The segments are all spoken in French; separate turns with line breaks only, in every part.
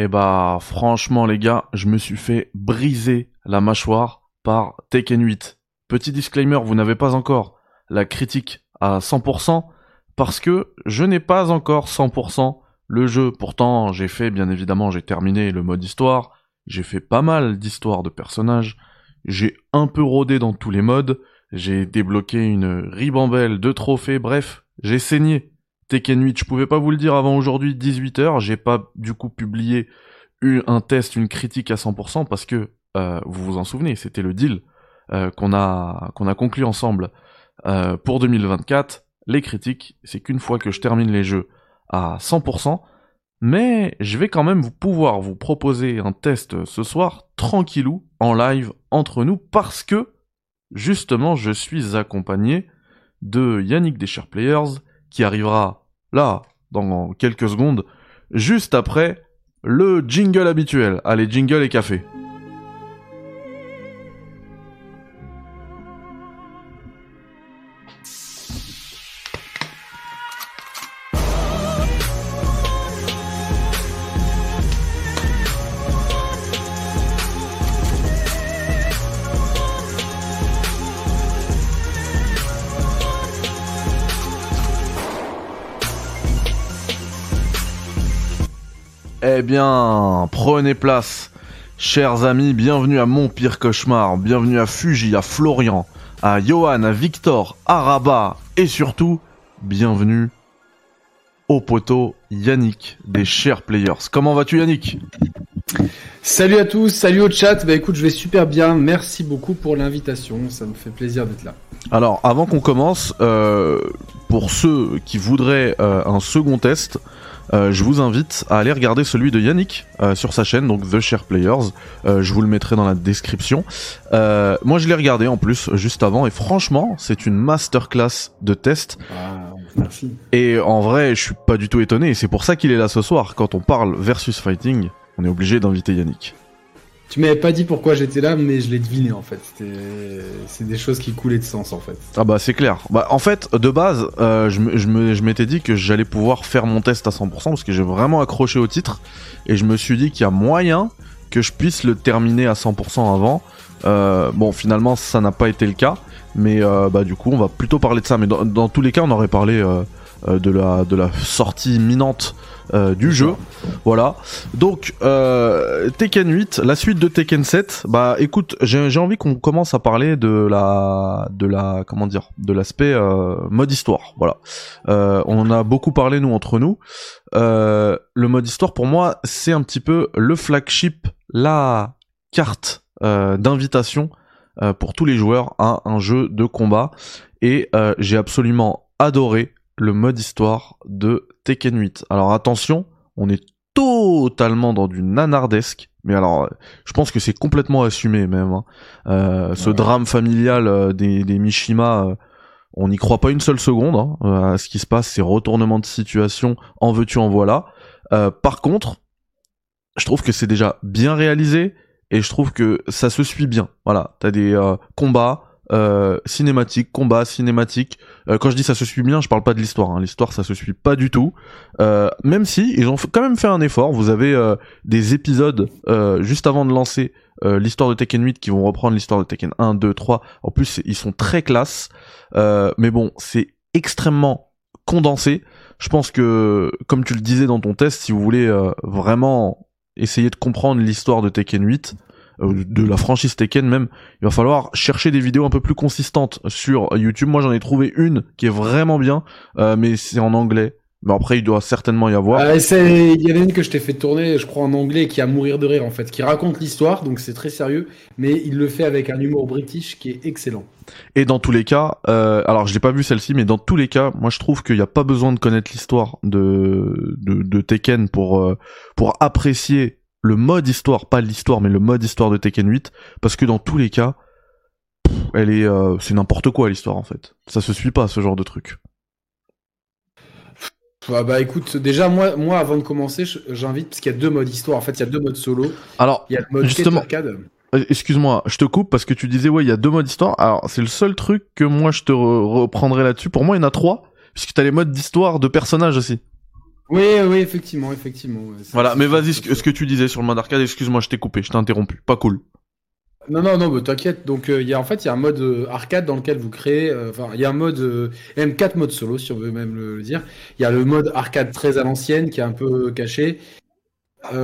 Eh bah franchement les gars, je me suis fait briser la mâchoire par Tekken 8. Petit disclaimer, vous n'avez pas encore la critique à 100% parce que je n'ai pas encore 100% le jeu. Pourtant, j'ai fait bien évidemment, j'ai terminé le mode histoire, j'ai fait pas mal d'histoires de personnages, j'ai un peu rodé dans tous les modes, j'ai débloqué une ribambelle de trophées, bref, j'ai saigné. Tekken 8, je pouvais pas vous le dire avant aujourd'hui 18h, j'ai pas du coup publié un test, une critique à 100% parce que euh, vous vous en souvenez, c'était le deal euh, qu'on a qu'on a conclu ensemble euh, pour 2024. Les critiques, c'est qu'une fois que je termine les jeux à 100%, mais je vais quand même vous pouvoir vous proposer un test ce soir tranquillou en live entre nous parce que justement je suis accompagné de Yannick des Players qui arrivera là dans quelques secondes juste après le jingle habituel. Allez, jingle et café. Bien, prenez place. Chers amis, bienvenue à Mon Pire Cauchemar, bienvenue à Fuji, à Florian, à Johan, à Victor, à Rabat, et surtout, bienvenue au poteau Yannick des Chers Players. Comment vas-tu Yannick?
Salut à tous, salut au chat. Bah écoute, je vais super bien. Merci beaucoup pour l'invitation. Ça me fait plaisir d'être là.
Alors, avant qu'on commence, euh, pour ceux qui voudraient euh, un second test, euh, je vous invite à aller regarder celui de Yannick euh, sur sa chaîne, donc The Share Players. Euh, je vous le mettrai dans la description. moi, je l'ai regardé en plus juste avant, et franchement, c'est une masterclass de test.
Ah, merci.
Et en vrai, je suis pas du tout étonné. Et c'est pour ça qu'il est là ce soir. Quand on parle versus fighting, on est obligé d'inviter Yannick.
Tu m'avais pas dit pourquoi j'étais là, mais je l'ai deviné en fait. C'est des choses qui coulaient de sens en fait.
Ah bah c'est clair. Bah en fait, de base, euh, je, m'étais dit que j'allais pouvoir faire mon test à 100% parce que j'ai vraiment accroché au titre et je me suis dit qu'il y a moyen que je puisse le terminer à 100% avant. Euh, bon, finalement, ça n'a pas été le cas, mais euh, bah du coup, on va plutôt parler de ça. Mais dans, tous les cas, on aurait parlé de la de la sortie imminente euh, du jeu. Voilà. Donc euh, Tekken 8, la suite de Tekken 7. Bah écoute, j'ai envie qu'on commence à parler de la de la comment dire, de l'aspect euh, mode histoire. Voilà. Euh, on a beaucoup parlé nous entre nous. Euh, le mode histoire pour moi, c'est un petit peu le flagship, la carte d'invitation pour tous les joueurs à un jeu de combat et j'ai absolument adoré le mode histoire de Tekken 8. Alors attention, on est totalement dans du nanardesque, mais alors je pense que c'est complètement assumé même. Hein. Euh, ce drame familial euh, des, Mishima, euh, on n'y croit pas une seule seconde hein, à ce qui se passe, ces retournements de situation, en veux-tu en voilà. par contre, je trouve que c'est déjà bien réalisé et je trouve que ça se suit bien. Voilà, t'as des combats, euh, cinématique, combat, cinématique. Euh, quand je dis ça se suit bien, je parle pas de l'histoire. Hein. L'histoire, ça se suit pas du tout. Euh, même si ils ont quand même fait un effort. Vous avez euh, des épisodes juste avant de lancer l'histoire de Tekken 8 qui vont reprendre l'histoire de Tekken 1, 2, 3. En plus, ils sont très classe. mais bon, c'est extrêmement condensé. Je pense que, comme tu le disais dans ton test, si vous voulez vraiment essayer de comprendre l'histoire de Tekken 8, euh, de la franchise Tekken même, il va falloir chercher des vidéos un peu plus consistantes sur YouTube. Moi j'en ai trouvé une qui est vraiment bien, euh, mais c'est en anglais. Mais après, il doit certainement y avoir.
Euh, il y avait une que je t'ai fait tourner, je crois, en anglais, qui a mourir de rire, en fait, qui raconte l'histoire, donc c'est très sérieux, mais il le fait avec un humour british qui est excellent.
Et dans tous les cas, euh, alors je n'ai pas vu celle-ci, mais dans tous les cas, moi je trouve qu'il n'y a pas besoin de connaître l'histoire de, de, de, Tekken pour, pour apprécier le mode histoire, pas l'histoire, mais le mode histoire de Tekken 8, parce que dans tous les cas, elle est, euh, c'est n'importe quoi l'histoire en fait. Ça se suit pas ce genre de truc.
Ah bah écoute, déjà moi, moi avant de commencer, j'invite parce qu'il y a deux modes histoire. En fait, il y a deux modes solo.
Alors, il y a le mode justement, arcade. Euh, excuse-moi, je te coupe parce que tu disais ouais, il y a deux modes histoire. Alors c'est le seul truc que moi je te reprendrai là-dessus. Pour moi, il y en a trois puisque t'as les modes d'histoire de personnages aussi.
Oui, oui, effectivement, effectivement.
voilà, mais vas-y, ce, que tu disais sur le mode arcade, excuse-moi, je t'ai coupé, je t'ai interrompu. Pas cool.
Non, non, non, t'inquiète. Donc, euh, y a en fait, il y a un mode euh, arcade dans lequel vous créez. Euh, enfin, il y a un mode, même quatre modes solo, si on veut même le, dire. Il y a le mode arcade très à l'ancienne, qui est un peu caché.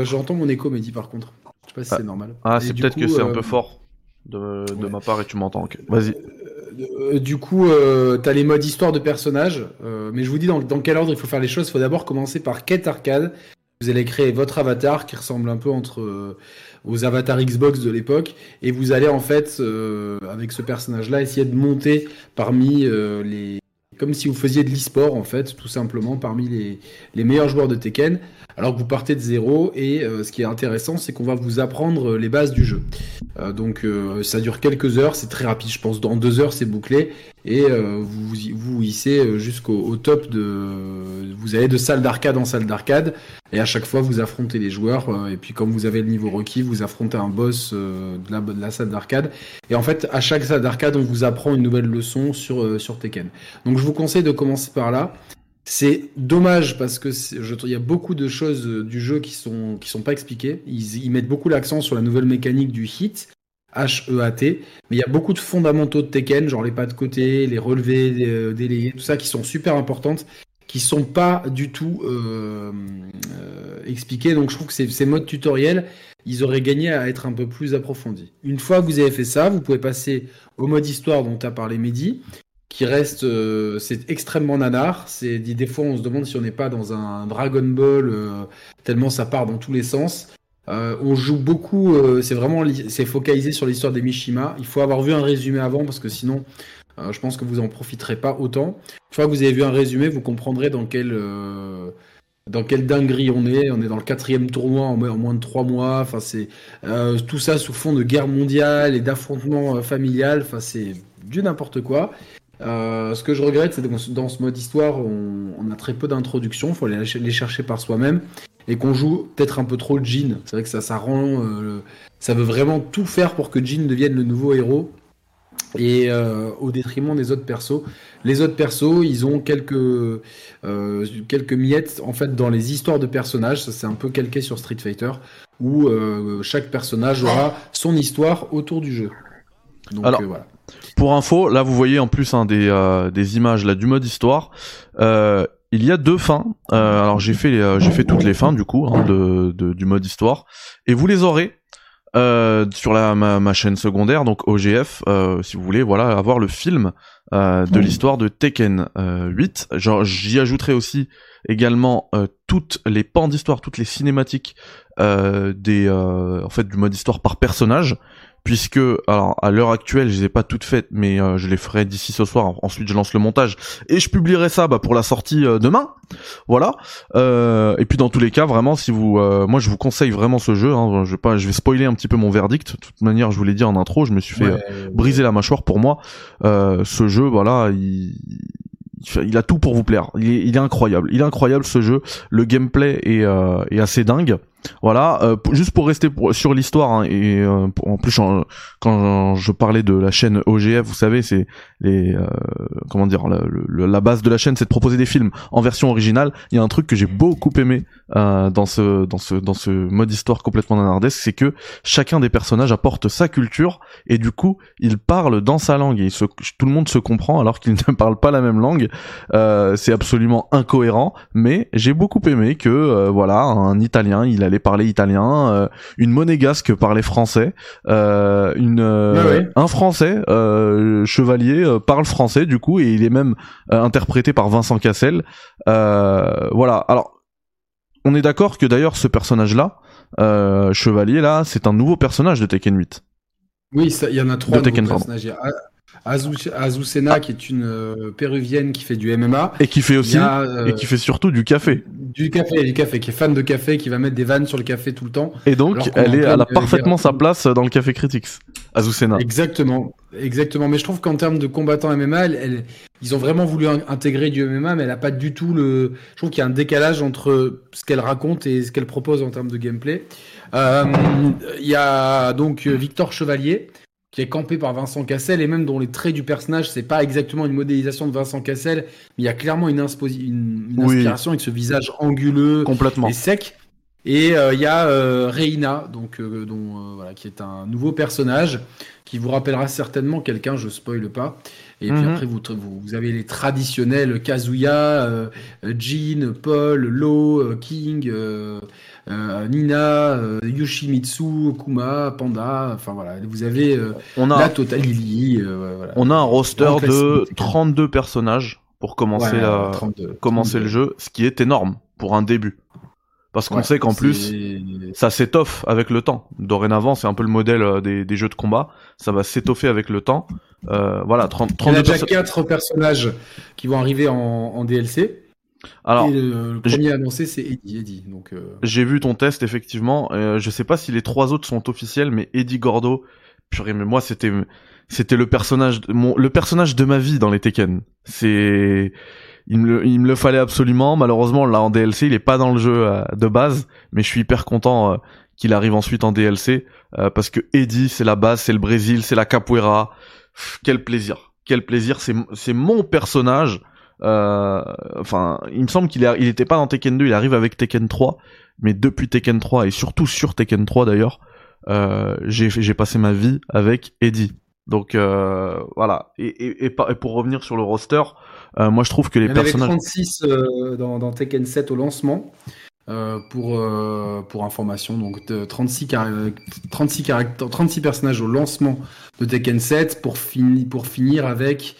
J'entends mon écho, Mehdi, par contre. Je sais pas si
ah.
c'est normal.
Ah, c'est peut-être que c'est un peu fort de, de ma part et tu m'entends. Vas-y.
Du coup, euh, t'as les modes histoire de personnages, mais je vous dis dans, dans, quel ordre il faut faire les choses. Il faut d'abord commencer par quête arcade. Vous allez créer votre avatar qui ressemble un peu entre aux avatars Xbox de l'époque, et vous allez en fait, euh, avec ce personnage-là, essayer de monter parmi euh, les... Comme si vous faisiez de l'e-sport, en fait, tout simplement, parmi les, meilleurs joueurs de Tekken alors que vous partez de zéro. Et euh, ce qui est intéressant c'est qu'on va vous apprendre les bases du jeu. Euh, donc euh, ça dure quelques heures, c'est très rapide, je pense. Dans deux heures c'est bouclé et vous vous hissez jusqu'au top de vous allez de salle d'arcade en salle d'arcade et à chaque fois vous affrontez les joueurs et puis comme vous avez le niveau requis vous affrontez un boss de la, salle d'arcade et en fait à chaque salle d'arcade on vous apprend une nouvelle leçon sur sur Tekken. Donc je vous conseille de commencer par là. C'est dommage parce que il y a beaucoup de choses euh, du jeu qui sont qui sont pas expliquées. Ils, mettent beaucoup l'accent sur la nouvelle mécanique du hit, H-E-A-T, mais il y a beaucoup de fondamentaux de Tekken, genre les pas de côté, les relevés, les euh, délayés, tout ça qui sont super importantes, qui sont pas du tout euh, euh, expliquées. Donc je trouve que ces, modes tutoriels, ils auraient gagné à être un peu plus approfondis. Une fois que vous avez fait ça, vous pouvez passer au mode histoire dont as parlé Mehdi qui reste, c'est extrêmement nanar. C'est des fois on se demande si on n'est pas dans un Dragon Ball tellement ça part dans tous les sens. Euh, on joue beaucoup, c'est vraiment c'est focalisé sur l'histoire des Mishima. Il faut avoir vu un résumé avant parce que sinon, je pense que vous en profiterez pas autant. Une fois que vous avez vu un résumé, vous comprendrez dans quel dans quelle dinguerie on est. On est dans le quatrième tournoi en, moins de trois mois. Enfin, c'est tout ça sous fond de guerre mondiale et d'affrontement familial. Enfin, c'est du n'importe quoi. Euh, ce que je regrette, c'est que dans ce mode histoire, on, a très peu d'introductions, il faut aller les chercher par soi-même, et qu'on joue peut-être un peu trop le Jin. C'est vrai que ça, ça rend, euh, ça veut vraiment tout faire pour que Jin devienne le nouveau héros, et euh, au détriment des autres persos. Les autres persos, ils ont quelques quelques miettes en fait dans les histoires de personnages. Ça c'est un peu calqué sur Street Fighter, où chaque personnage aura son histoire autour du jeu.
Donc voilà. Pour info, là vous voyez en plus hein, des, euh, des images là du mode histoire. Euh, il y a deux fins. Euh, alors j'ai fait j'ai fait toutes les fins du coup hein, de, du mode histoire et vous les aurez sur la ma, chaîne secondaire donc OGF si vous voulez voilà avoir le film de l'histoire de Tekken 8. J'y ajouterai aussi également toutes les pans d'histoire, toutes les cinématiques des en fait du mode histoire par personnage puisque alors à l'heure actuelle je les ai pas toutes faites mais euh, je les ferai d'ici ce soir ensuite je lance le montage et je publierai ça bah, pour la sortie euh, demain voilà euh, et puis dans tous les cas vraiment si vous moi je vous conseille vraiment ce jeu hein, je vais pas je vais spoiler un petit peu mon verdict de toute manière je vous l'ai dit en intro je me suis fait briser la mâchoire pour moi ce jeu voilà il il a tout pour vous plaire. Il est, il est, incroyable. Il est incroyable ce jeu. Le gameplay est, est assez dingue. Voilà, euh, juste pour rester sur l'histoire hein, et euh, en plus quand je parlais de la chaîne OGF, vous savez, c'est les euh, comment dire la, base de la chaîne, c'est de proposer des films en version originale. Il y a un truc que j'ai beaucoup aimé dans ce dans ce dans ce mode histoire complètement nanardesque, c'est que chacun des personnages apporte sa culture et du coup il parle dans sa langue et tout le monde se comprend alors qu'ils ne parlent pas la même langue. c'est absolument incohérent, mais j'ai beaucoup aimé que voilà un Italien il allait parler italien, euh, une monégasque parlait français, euh, euh, un français chevalier parle français du coup et il est même interprété par Vincent Cassel. voilà. Alors on est d'accord que d'ailleurs ce personnage là, chevalier là, c'est un nouveau personnage de Tekken 8.
Oui, il y en a trois de Tekken, personnages. Azucena, qui est une euh, péruvienne qui fait du MMA.
Et qui fait aussi, euh, et qui fait surtout du café.
Du café, du café, qui est fan de café, qui va mettre des vannes sur le café tout le temps.
Et donc, elle, est, elle a parfaitement sa place dans le Café Critics. Azucena.
Exactement, exactement. Mais je trouve qu'en termes de combattant MMA, elle, ils ont vraiment voulu intégrer du MMA, mais elle a pas du tout le. Je trouve qu'il y a un décalage entre ce qu'elle raconte et ce qu'elle propose en termes de gameplay. Euh, il y a donc Victor Chevalier qui est campé par Vincent Cassel et même dont les traits du personnage, c'est pas exactement une modélisation de Vincent Cassel, mais il y a clairement une, inspiration avec ce visage anguleux
Complètement.
et sec. Et euh, il y a euh, Reina, donc, euh, dont, voilà, qui est un nouveau personnage qui vous rappellera certainement quelqu'un, je spoile pas. Et puis
Mhm.
après, vous, vous avez les traditionnels Kazuya, Jean, Paul, Lo, King, euh, euh, Nina, euh, Yoshimitsu, Kuma, Panda. Enfin voilà, vous avez euh,
On
la
a,
Lily. euh, voilà.
on a un roster de
classique.
32 personnages pour commencer,
Ouais,
la-
32,
commencer
32.
le jeu, ce qui est énorme pour un début. Parce qu'on
Ouais,
sait qu'en plus, ça s'étoffe avec le temps. Dorénavant, c'est un peu le modèle euh, des, des jeux de combat. Ça va s'étoffer avec le temps. Euh, voilà, 30,
Il y en
32
a déjà
perso-
quatre personnages qui vont arriver en, en DLC.
Alors,
et le, premier annoncé, c'est Eddie. Eddie donc, euh,
j'ai vu ton test, effectivement. Euh, je sais pas si les trois autres sont officiels, mais Eddie Gordo, purée, mais moi, c'était, c'était le personnage, de, mon, le personnage de ma vie dans les Tekken. C'est, il me, le, il me le fallait absolument. Malheureusement, là, en DLC, il est pas dans le jeu euh, de base, mais je suis hyper content euh, qu'il arrive ensuite en DLC, euh, parce que Eddie, c'est la base, c'est le Brésil, c'est la capoeira. Quel plaisir. Quel plaisir. C'est, c'est mon personnage. Euh, enfin, il me semble qu'il il était pas dans Tekken 2, il arrive avec Tekken 3, mais depuis Tekken 3 et surtout sur Tekken 3 d'ailleurs, j'ai, j'ai passé ma vie avec Eddie. Donc euh, voilà. Et, et, et, et pour revenir sur le roster, euh, moi je trouve que les
il y en avait
personnages.
36 euh, dans, dans Tekken 7 au lancement. euh, pour, pour information, donc de 36, car- 36, caractères- 36 personnages au lancement de Tekken 7 pour, fini, pour finir avec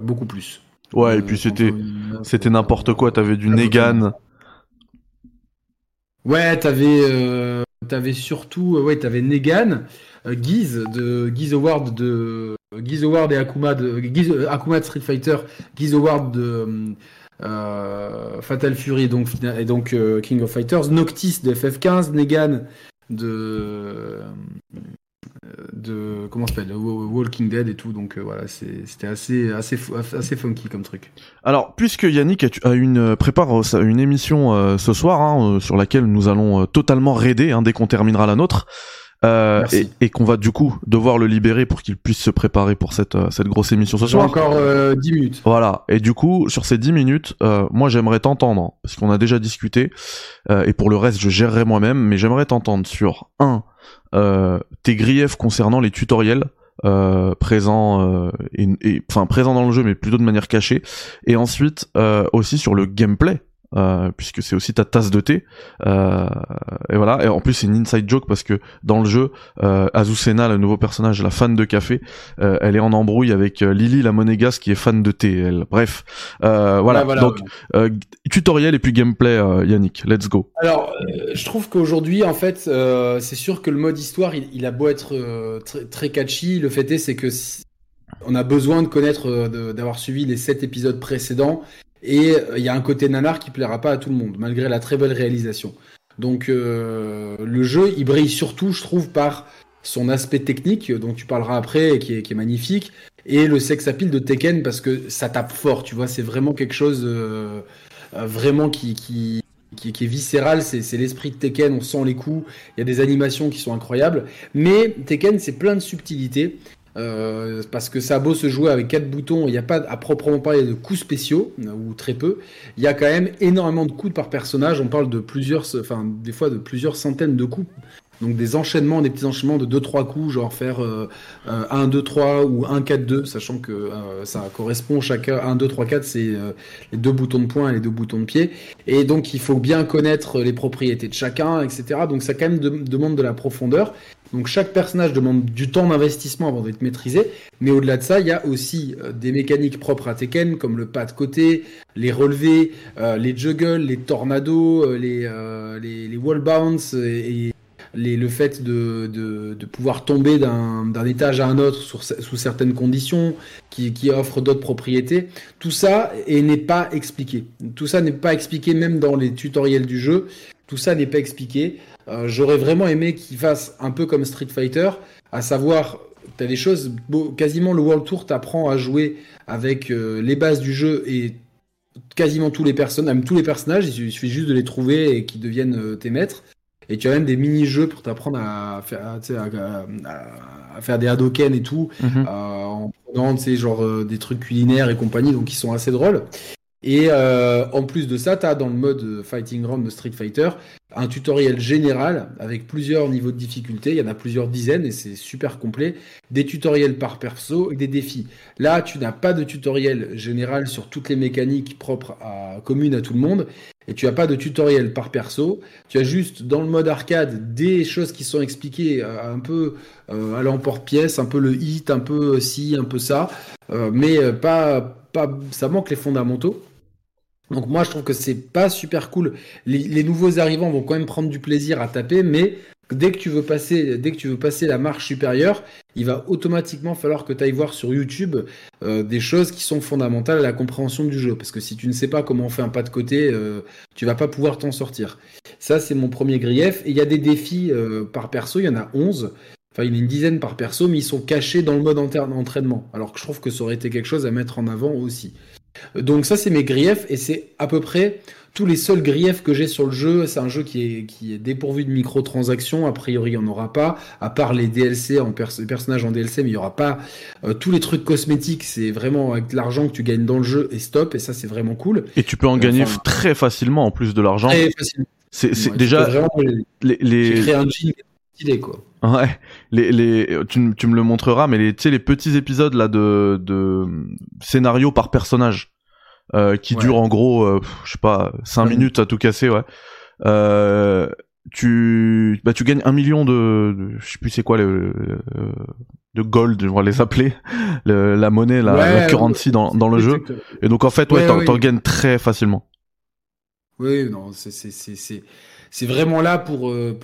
beaucoup plus.
Ouais, et puis c'était,
39,
c'était n'importe quoi. T'avais du Negan.
Ouais, t'avais euh, t'avais surtout ouais t'avais Negan, euh, Guise de Guise Howard de Guise Howard et Akuma de euh, Akuma Street Fighter, Guise Howard de euh, Fatal Fury donc et donc euh, King of Fighters, Noctis de FF15, Negan de euh, de comment s'appelle Walking Dead et tout donc euh, voilà c'était assez assez funky comme truc.
Alors, puisque Yannick euh, prépare euh, une émission euh, ce soir hein, euh, sur laquelle nous allons euh, totalement raider hein, dès qu'on terminera la nôtre. Euh, et, et qu'on va du coup devoir le libérer pour qu'il puisse se préparer pour cette, euh, cette grosse émission ce soir.
encore euh, 10 minutes.
Voilà. Et du coup, sur ces 10 minutes, euh, moi j'aimerais t'entendre, parce qu'on a déjà discuté, euh, et pour le reste je gérerai moi-même, mais j'aimerais t'entendre sur un euh, tes griefs concernant les tutoriels euh, présents, euh, et, et- enfin présents dans le jeu, mais plutôt de manière cachée, et ensuite euh, aussi sur le gameplay. Euh, puisque c'est aussi ta tasse de thé. Euh, et voilà. Et en plus c'est une inside joke parce que dans le jeu euh, Azucena le nouveau personnage la fan de café euh, elle est en embrouille avec euh, Lily la monégasque qui est fan de thé elle. Bref. Euh, voilà,
Ouais,
donc euh, tutoriel et puis gameplay Yannick. Let's go.
Alors, je trouve qu'aujourd'hui, en fait, euh, c'est sûr que le mode histoire, il, il a beau être très, très catchy, le fait est, c'est que si- on a besoin de connaître, d'avoir suivi les sept épisodes précédents, et euh, il y a un côté nanar qui plaira pas à tout le monde, malgré la très belle réalisation. Donc, euh, le jeu, il brille surtout, je trouve, par son aspect technique, dont tu parleras après, qui est, magnifique, et le sex appeal de Tekken, parce que ça tape fort, tu vois, c'est vraiment quelque chose, euh, euh, vraiment qui, qui, qui, qui est viscéral, c'est l'esprit de Tekken, on sent les coups, il y a des animations qui sont incroyables, mais Tekken c'est plein de subtilités, euh, parce que ça a beau se jouer avec quatre boutons, il n'y a pas à proprement parler de coups spéciaux, euh, ou très peu, il y a quand même énormément de coups par personnage, on parle de plusieurs, enfin des fois de plusieurs centaines de coups. Donc des enchaînements, des petits enchaînements de 2-3 coups, genre faire euh, euh, 1, 2, 3 ou 1, 4, 2, sachant que euh, ça correspond chacun, 1, 2, 3, 4, c'est euh, les deux boutons de poing et les deux boutons de pied. Et donc il faut bien connaître les propriétés de chacun, etc. Donc ça quand même de- demande de la profondeur. Donc chaque personnage demande du temps d'investissement avant d'être maîtrisé. Mais au-delà de ça, il y a aussi euh, des mécaniques propres à Tekken, comme le pas de côté, les relevés, euh, les juggles, les tornados, euh, les, euh, wall bounce et le fait de, de, pouvoir tomber d'un étage à un autre sous certaines conditions, qui, qui offrent d'autres propriétés. Tout ça n'est pas expliqué. Tout ça n'est pas expliqué même dans les tutoriels du jeu. Tout ça n'est pas expliqué. Euh, J'aurais vraiment aimé qu'ils fassent un peu comme Street Fighter, à savoir, tu as des choses, quasiment le World Tour t'apprend à jouer avec euh, les bases du jeu et quasiment tous les personnages, tous les personnages, il suffit juste de les trouver et qu'ils deviennent euh, tes maîtres. Et tu as même des mini-jeux pour t'apprendre à faire, à, faire des Hadoken et tout, mhm. en prenant genre, des trucs culinaires et compagnie, donc qui sont assez drôles. Et euh, en plus de ça, tu as dans le mode Fighting Round Street Fighter un tutoriel général avec plusieurs niveaux de difficulté. Il y en a plusieurs dizaines et c'est super complet. Des tutoriels par perso et des défis. Là, tu n'as pas de tutoriel général sur toutes les mécaniques propres à communes à tout le monde. Et tu n'as pas de tutoriel par perso. Tu as juste dans le mode arcade des choses qui sont expliquées euh, un peu euh, à l'emporte-pièce, un peu le hit, un peu ci, un peu ça. mais pas, pas, ça manque les fondamentaux. Donc moi je trouve que c'est pas super cool. Les, nouveaux arrivants vont quand même prendre du plaisir à taper, mais dès que tu veux passer, la marche supérieure, il va automatiquement falloir que tu ailles voir sur YouTube euh, des choses qui sont fondamentales à la compréhension du jeu. Parce que si tu ne sais pas comment on fait un pas de côté, euh, tu vas pas pouvoir t'en sortir. Ça c'est mon premier grief. Et il y a des défis euh, par perso, il y en a 11. Enfin, il y en a une dizaine par perso, mais ils sont cachés dans le mode entraînement. Alors que je trouve que ça aurait été quelque chose à mettre en avant aussi. Donc ça, c'est mes griefs, et c'est à peu près tous les seuls griefs que j'ai sur le jeu. C'est un jeu qui est, qui est dépourvu de microtransactions, a priori il n'y en aura pas, à part les DLC, en personnages en DLC, mais il n'y aura pas euh, tous les trucs cosmétiques, c'est vraiment avec l'argent que tu gagnes dans le jeu, et stop, et ça c'est vraiment cool.
Et tu peux en gagner très facilement en plus de l'argent. Très facilement. C'est déjà...
Les, les... J'ai créé un jean stylé, quoi.
Ouais, les, les, tu, tu me le montreras, mais les, tu sais, les petits épisodes là de, de scénario par personnage euh, qui durent en gros, euh, je sais pas, 5 minutes à tout casser, ouais. Euh, tu, bah, tu gagnes un million de, je sais plus c'est quoi le, de gold, je vais les appeler, la monnaie, la, currency dans, dans le jeu. Et donc en fait, ouais, t'en gagnes très facilement.
Oui, non, c'est, c'est, c'est, c'est vraiment là pour, euh,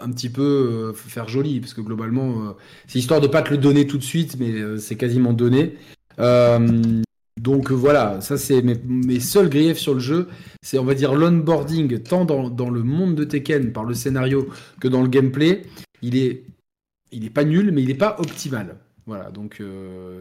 un petit peu euh, faire joli, parce que globalement, euh, c'est histoire de pas te le donner tout de suite, mais c'est quasiment donné. donc voilà, ça c'est mes, seuls griefs sur le jeu, c'est on va dire l'onboarding tant dans, le monde de Tekken par le scénario que dans le gameplay. Il est, il est pas nul, mais il est pas optimal. Voilà, donc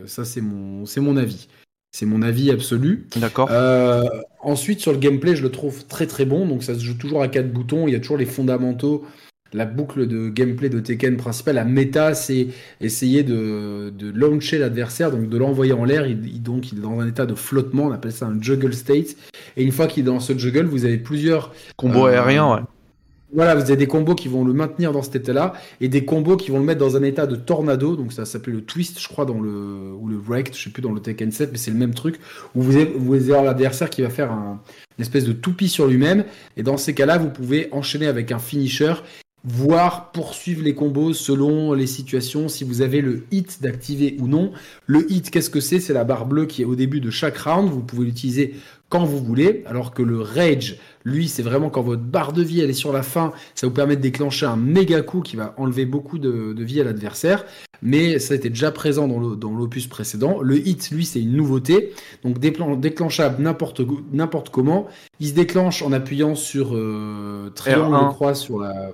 ça c'est mon, c'est mon avis. C'est mon avis absolu.
D'accord.
Euh, ensuite, sur le gameplay, je le trouve très très bon. Donc, ça se joue toujours à quatre boutons. Il y a toujours les fondamentaux. La boucle de gameplay de Tekken principale, la méta, c'est essayer de, de launcher l'adversaire, donc de l'envoyer en l'air. Il, donc, il est dans un état de flottement. On appelle ça un juggle state. Et une fois qu'il est dans ce juggle, vous avez plusieurs
combos euh, aériens. Ouais.
Voilà, vous avez des combos qui vont le maintenir dans cet état-là et des combos qui vont le mettre dans un état de tornado. Donc ça s'appelle le twist, je crois, dans le ou le wrecked, je sais plus dans le Tekken 7, mais c'est le même truc où vous avez, vous avez l'adversaire qui va faire un, une espèce de toupie sur lui-même. Et dans ces cas-là, vous pouvez enchaîner avec un finisher voire poursuivre les combos selon les situations, si vous avez le hit d'activer ou non. Le hit, qu'est-ce que c'est? C'est la barre bleue qui est au début de chaque round, vous pouvez l'utiliser quand vous voulez, alors que le rage, lui, c'est vraiment quand votre barre de vie elle est sur la fin, ça vous permet de déclencher un méga coup qui va enlever beaucoup de, vie à l'adversaire. Mais ça était déjà présent dans l'opus précédent. Le hit, lui, c'est une nouveauté. Donc déclenchable n'importe comment. Il se déclenche en appuyant sur euh, triangle, je crois, sur la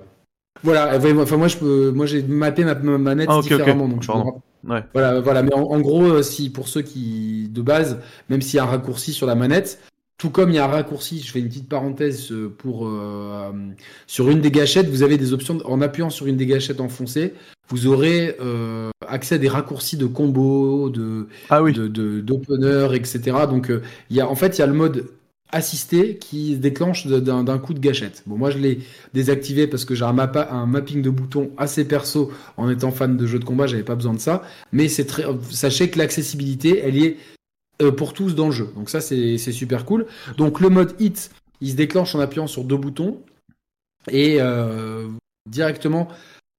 voilà, enfin moi je peux, moi j'ai mappé ma, manette ah, différemment, donc je Voilà, voilà, mais en, gros, euh, si pour ceux qui de base, même s'il y a un raccourci sur la manette, tout comme il y a un raccourci, je fais une petite parenthèse euh, pour euh, sur une des gâchettes, vous avez des options en appuyant sur une des gâchettes enfoncées, vous aurez accès à des raccourcis de combo, de
ah oui.
de d'opener, etc. Donc il y a en fait il y a le mode assisté qui se déclenche d'un coup de gâchette. Bon, moi je l'ai désactivé parce que j'ai un, mapping de boutons assez perso en étant fan de jeux de combat, j'avais pas besoin de ça. Mais c'est très, sachez que l'accessibilité, elle y est euh, pour tous dans le jeu. Donc ça c'est super cool. Donc le mode hit, il se déclenche en appuyant sur deux boutons et euh, directement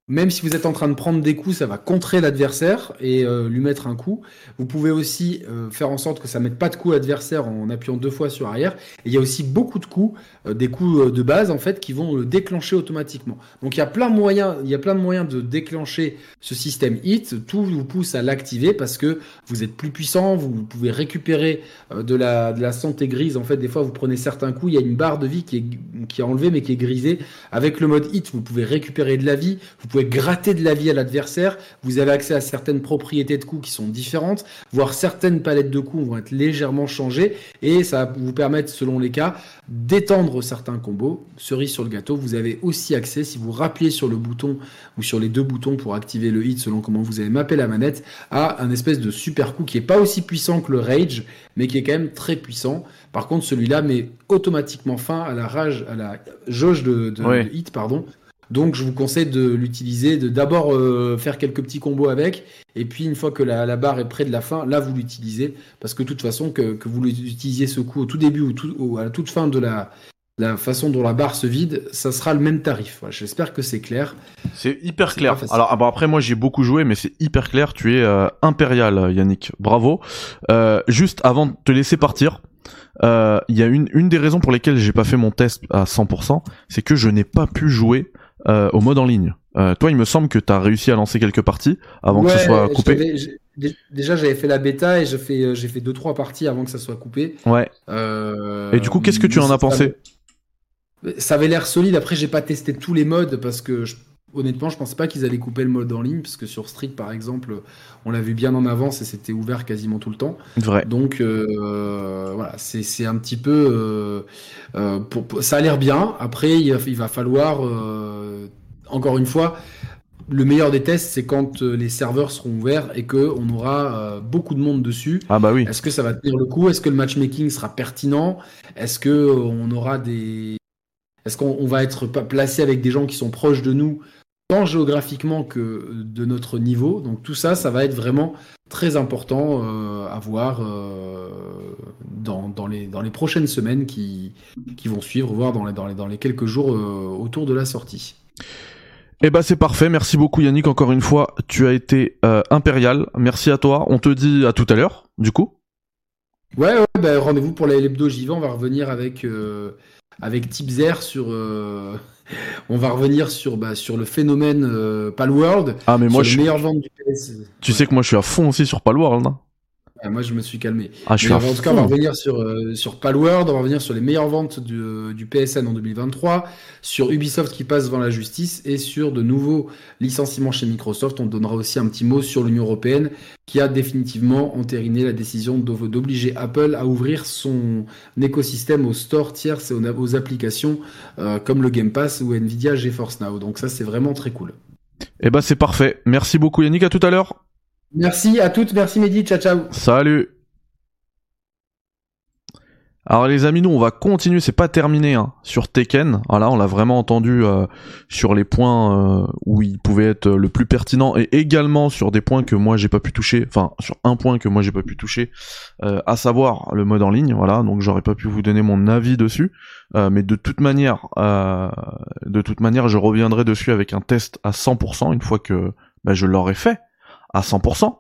même si vous êtes en train de prendre des coups, ça va contrer l'adversaire et euh, lui mettre un coup. Vous pouvez aussi euh, faire en sorte que ça ne mette pas de coup à l'adversaire en appuyant deux fois sur arrière. Il y a aussi beaucoup de coups, euh, des coups de base en fait, qui vont le déclencher automatiquement. Donc il y a plein de moyens, de déclencher ce système hit. Tout vous pousse à l'activer parce que vous êtes plus puissant, vous pouvez récupérer de la, santé grise. En fait, des fois vous prenez certains coups, il y a une barre de vie qui est qui est enlevé mais qui est grisé. Avec le mode hit, vous pouvez récupérer de la vie, gratter de la vie à l'adversaire, vous avez accès à certaines propriétés de coups qui sont différentes, voire certaines palettes de coups vont être légèrement changées et ça va vous permettre, selon les cas, d'étendre certains combos. Cerise sur le gâteau, vous avez aussi accès, si vous rappelez sur le bouton ou sur les deux boutons pour activer le hit selon comment vous avez mappé la manette, à un espèce de super coup qui est pas aussi puissant que le rage, mais qui est quand même très puissant. Par contre, celui-là met automatiquement fin à la rage, à la jauge de, hit, pardon. Donc, je vous conseille de l'utiliser, de d'abord euh, faire quelques petits combos avec, et puis une fois que la, barre est près de la fin, là vous l'utilisez, parce que de toute façon, que, vous utilisiez ce coup au tout début ou, à la toute fin de la, la façon dont la barre se vide, ça sera le même tarif. J'espère que c'est clair.
C'est hyper clair. Alors ah après moi j'ai beaucoup joué, mais c'est hyper clair. Tu es euh, impérial, Yannick. Bravo. Euh, juste avant de te laisser partir, euh, il y a une, une des raisons pour lesquelles j'ai pas fait mon test à 100%, c'est que je n'ai pas pu jouer au mode en ligne. toi, il me semble que tu as réussi à lancer quelques parties avant que ce soit coupé.
Déjà, j'avais fait la bêta et j'ai fait, j'ai fait deux trois parties avant que ça soit coupé.
Ouais. et du coup, qu'est-ce que tu en as pensé
ça avait l'air solide. Après, j'ai pas testé tous les modes parce que honnêtement, je pensais pas qu'ils allaient couper le mode en ligne parce que sur Street, par exemple, on l'a vu bien en avance et c'était ouvert quasiment tout le temps.
Vrai.
Donc euh, voilà, c'est un petit peu. Euh, euh, pour, ça a l'air bien. Après, il, va falloir encore une fois. Le meilleur des tests, c'est quand les serveurs seront ouverts et que on aura beaucoup de monde dessus.
Ah bah oui.
Est-ce que ça va tenir le coup? Est-ce que le matchmaking sera pertinent? Est-ce que on aura des est-ce qu'on va être placé avec des gens qui sont proches de nous, tant géographiquement que de notre niveau Donc tout ça, ça va être vraiment très important euh, à voir euh, dans, les, dans les prochaines semaines qui, qui vont suivre, voire dans les, dans les, dans les quelques jours euh, autour de la sortie.
Eh ben c'est parfait, merci beaucoup Yannick encore une fois, tu as été impérial, merci à toi, on te dit à tout à l'heure du coup.
Ouais, ouais bah, rendez-vous pour l'hebdo j'y vais, on va revenir avec avec Tipzer sur. On va revenir sur, bah, sur le phénomène euh, Palworld.
Ah, mais moi,
je. meilleur vente du PS.
Tu sais que moi, je suis à fond aussi sur Palworld. Hein
moi, je me suis calmé.
Ah, je suis
en tout cas, on va revenir sur, euh, sur Palworld, on va revenir sur les meilleures ventes du, euh, du, PSN en 2023, sur Ubisoft qui passe devant la justice et sur de nouveaux licenciements chez Microsoft. On donnera aussi un petit mot sur l'Union Européenne qui a définitivement entériné la décision d'obliger Apple à ouvrir son écosystème aux stores tierces et aux, applications euh, comme le Game Pass ou Nvidia GeForce Now. Donc ça, c'est vraiment très cool.
Eh ben, c'est parfait. Merci beaucoup Yannick, à tout à l'heure.
Merci à toutes, merci Mehdi, ciao ciao.
Salut. Alors les amis, nous on va continuer, c'est pas terminé hein, sur Tekken. Voilà, on l'a vraiment entendu euh, sur les points euh, où il pouvait être le plus pertinent et également sur des points que moi j'ai pas pu toucher, enfin sur un point que moi j'ai pas pu toucher, euh, à savoir le mode en ligne. Voilà, donc j'aurais pas pu vous donner mon avis dessus, mais de toute manière, de toute manière, je reviendrai dessus avec un test à 100% une fois que bah, je l'aurai fait à 100%.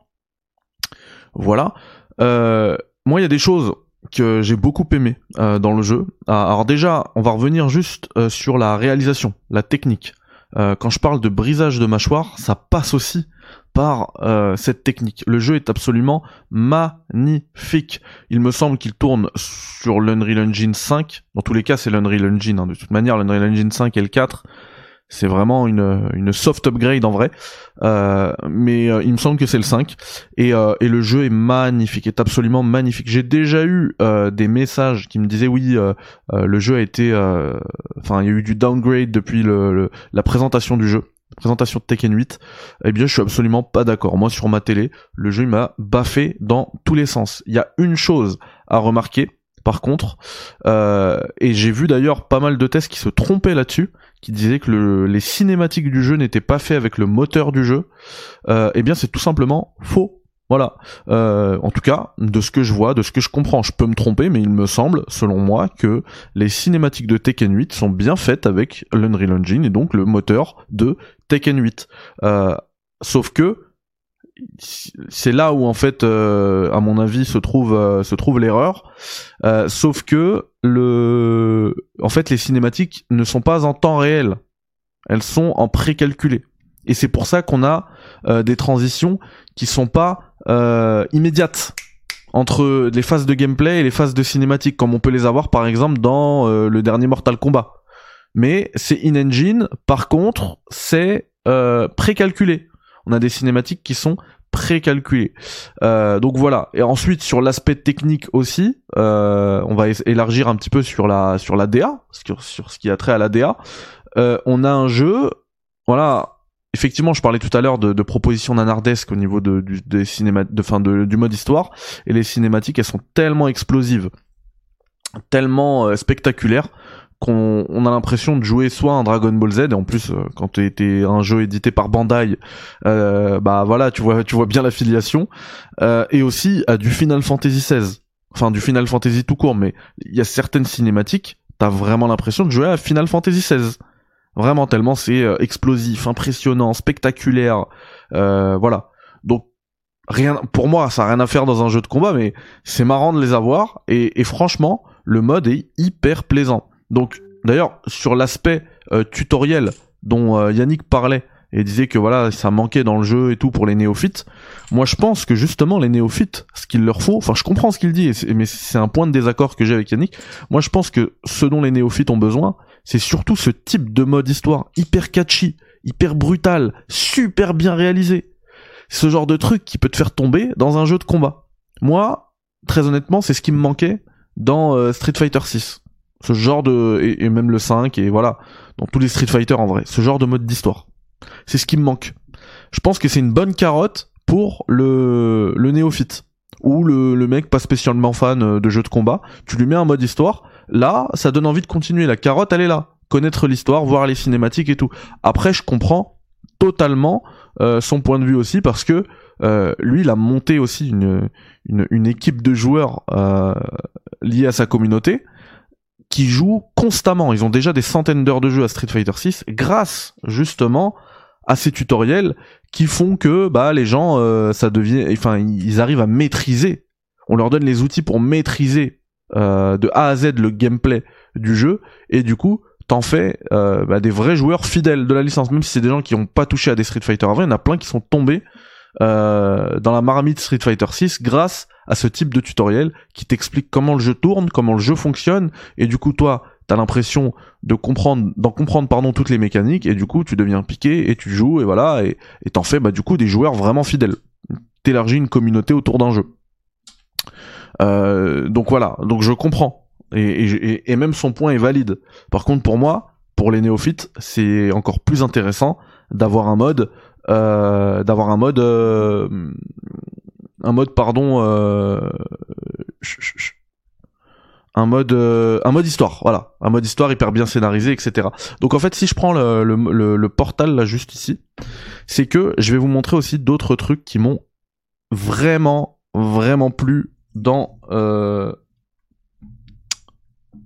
Voilà. Euh, moi, il y a des choses que j'ai beaucoup aimé euh, dans le jeu. Ah, alors déjà, on va revenir juste euh, sur la réalisation, la technique. quand je parle de brisage de mâchoire, ça passe aussi par cette technique. Le jeu est absolument magnifique. Il me semble qu'il tourne sur l'Unreal Engine 5. Dans tous les cas, c'est l'Unreal Engine. Hein. De toute manière, l'Unreal Engine 5 et le 4, c'est vraiment une, une soft upgrade en vrai. Euh, mais euh, il me semble que c'est le 5. Et, euh, et le jeu est magnifique, est absolument magnifique. J'ai déjà eu des messages qui me disaient oui, le jeu a été... Enfin, il y a eu du downgrade depuis le, la présentation du jeu. présentation de Tekken 8, eh bien je suis absolument pas d'accord. Moi sur ma télé, le jeu m'a baffé dans tous les sens. Il y a une chose à remarquer, par contre, et j'ai vu d'ailleurs pas mal de tests qui se trompaient là-dessus, qui disait que les cinématiques du jeu n'étaient pas faits avec le moteur du jeu, euh, eh bien c'est tout simplement faux. Voilà. Euh, en tout cas, de ce que je vois, de ce que je comprends, je peux me tromper, mais il me semble, selon moi, que les cinématiques de Tekken 8 sont bien faites avec l'Unreal Engine et donc le moteur de Tekken 8. Euh, sauf que c'est là où en fait, euh, à mon avis, se trouve euh, se trouve l'erreur. Euh, sauf que le, en fait, les cinématiques ne sont pas en temps réel. Elles sont en précalculé. Et c'est pour ça qu'on a des transitions qui sont pas immédiates entre les phases de gameplay et les phases de cinématique, comme on peut les avoir par exemple dans le dernier Mortal Kombat. mais c'est in-engine. Par contre, c'est euh, précalculé. On a des cinématiques qui sont précalculées. Euh, donc voilà. Et ensuite sur l'aspect technique aussi, euh, on va élargir un petit peu sur la sur la DA, sur, ce qui a trait à la DA. Euh, on a un jeu, voilà. Effectivement, je parlais tout à l'heure de, de propositions nanardesques au niveau de, du, des de, fin de, du mode histoire, et les cinématiques, elles sont tellement explosives, tellement euh, spectaculaires qu'on on a l'impression de jouer soit un Dragon Ball Z et en plus euh, quand t'es un jeu édité par Bandai euh, bah voilà tu vois tu vois bien l'affiliation euh, et aussi à du Final Fantasy XVI enfin du Final Fantasy tout court mais il y a certaines cinématiques t'as vraiment l'impression de jouer à Final Fantasy XVI vraiment tellement c'est euh, explosif impressionnant spectaculaire euh, voilà. Donc rien pour moi ça a rien à faire dans un jeu de combat mais c'est marrant de les avoir et, et franchement le mode est hyper plaisant donc d'ailleurs sur l'aspect euh, tutoriel dont euh, Yannick parlait et disait que voilà ça manquait dans le jeu et tout pour les néophytes. Moi je pense que justement les néophytes, ce qu'il leur faut, enfin je comprends ce qu'il dit, mais c'est un point de désaccord que j'ai avec Yannick. Moi je pense que ce dont les néophytes ont besoin, c'est surtout ce type de mode histoire hyper catchy, hyper brutal, super bien réalisé. Ce genre de truc qui peut te faire tomber dans un jeu de combat. Moi, très honnêtement, c'est ce qui me manquait dans euh, Street Fighter 6 ce genre de et, même le 5 et voilà. Dans tous les Street Fighter en vrai. Ce genre de mode d'histoire. C'est ce qui me manque. Je pense que c'est une bonne carotte pour le le néophyte. Ou le, le mec pas spécialement fan euh, de jeux de combat. Tu lui mets un mode histoire. Là ça donne envie de continuer. La carotte elle est là. Connaître l'histoire voir les cinématiques et tout. Après je comprends totalement euh, son point de vue aussi parce que euh, lui il a monté aussi une une, équipe de joueurs euh, liés à sa communauté qui jouent constamment. Ils ont déjà des centaines d'heures de jeu à Street Fighter 6 grâce justement à ces tutoriels qui font que bah les gens euh, ça devient enfin ils arrivent à maîtriser. On leur donne les outils pour maîtriser euh, de A à Z le gameplay du jeu et du coup t'en fais euh, bah, des vrais joueurs fidèles de la licence même si c'est des gens qui ont pas touché à des Street Fighter avant il y en a plein qui sont tombés euh, dans la marmite Street Fighter 6 grâce à ce type de tutoriel qui t'explique comment le jeu tourne, comment le jeu fonctionne, et du coup toi t'as l'impression de comprendre, d'en comprendre pardon toutes les mécaniques, et du coup tu deviens piqué et tu joues et voilà et t'en fais bah du coup des joueurs vraiment fidèles. T'élargis une communauté autour d'un jeu. Euh, donc voilà, donc je comprends et, même son point est valide. Par contre pour moi, pour les néophytes, c'est encore plus intéressant d'avoir un mode euh, d'avoir un mode euh, un mode pardon euh, un mode euh, un mode histoire voilà. Un mode histoire hyper bien scénarisé etc donc en fait si je prends le, le, portal là juste ici c'est que je vais vous montrer aussi d'autres trucs qui m'ont vraiment vraiment plu dans euh,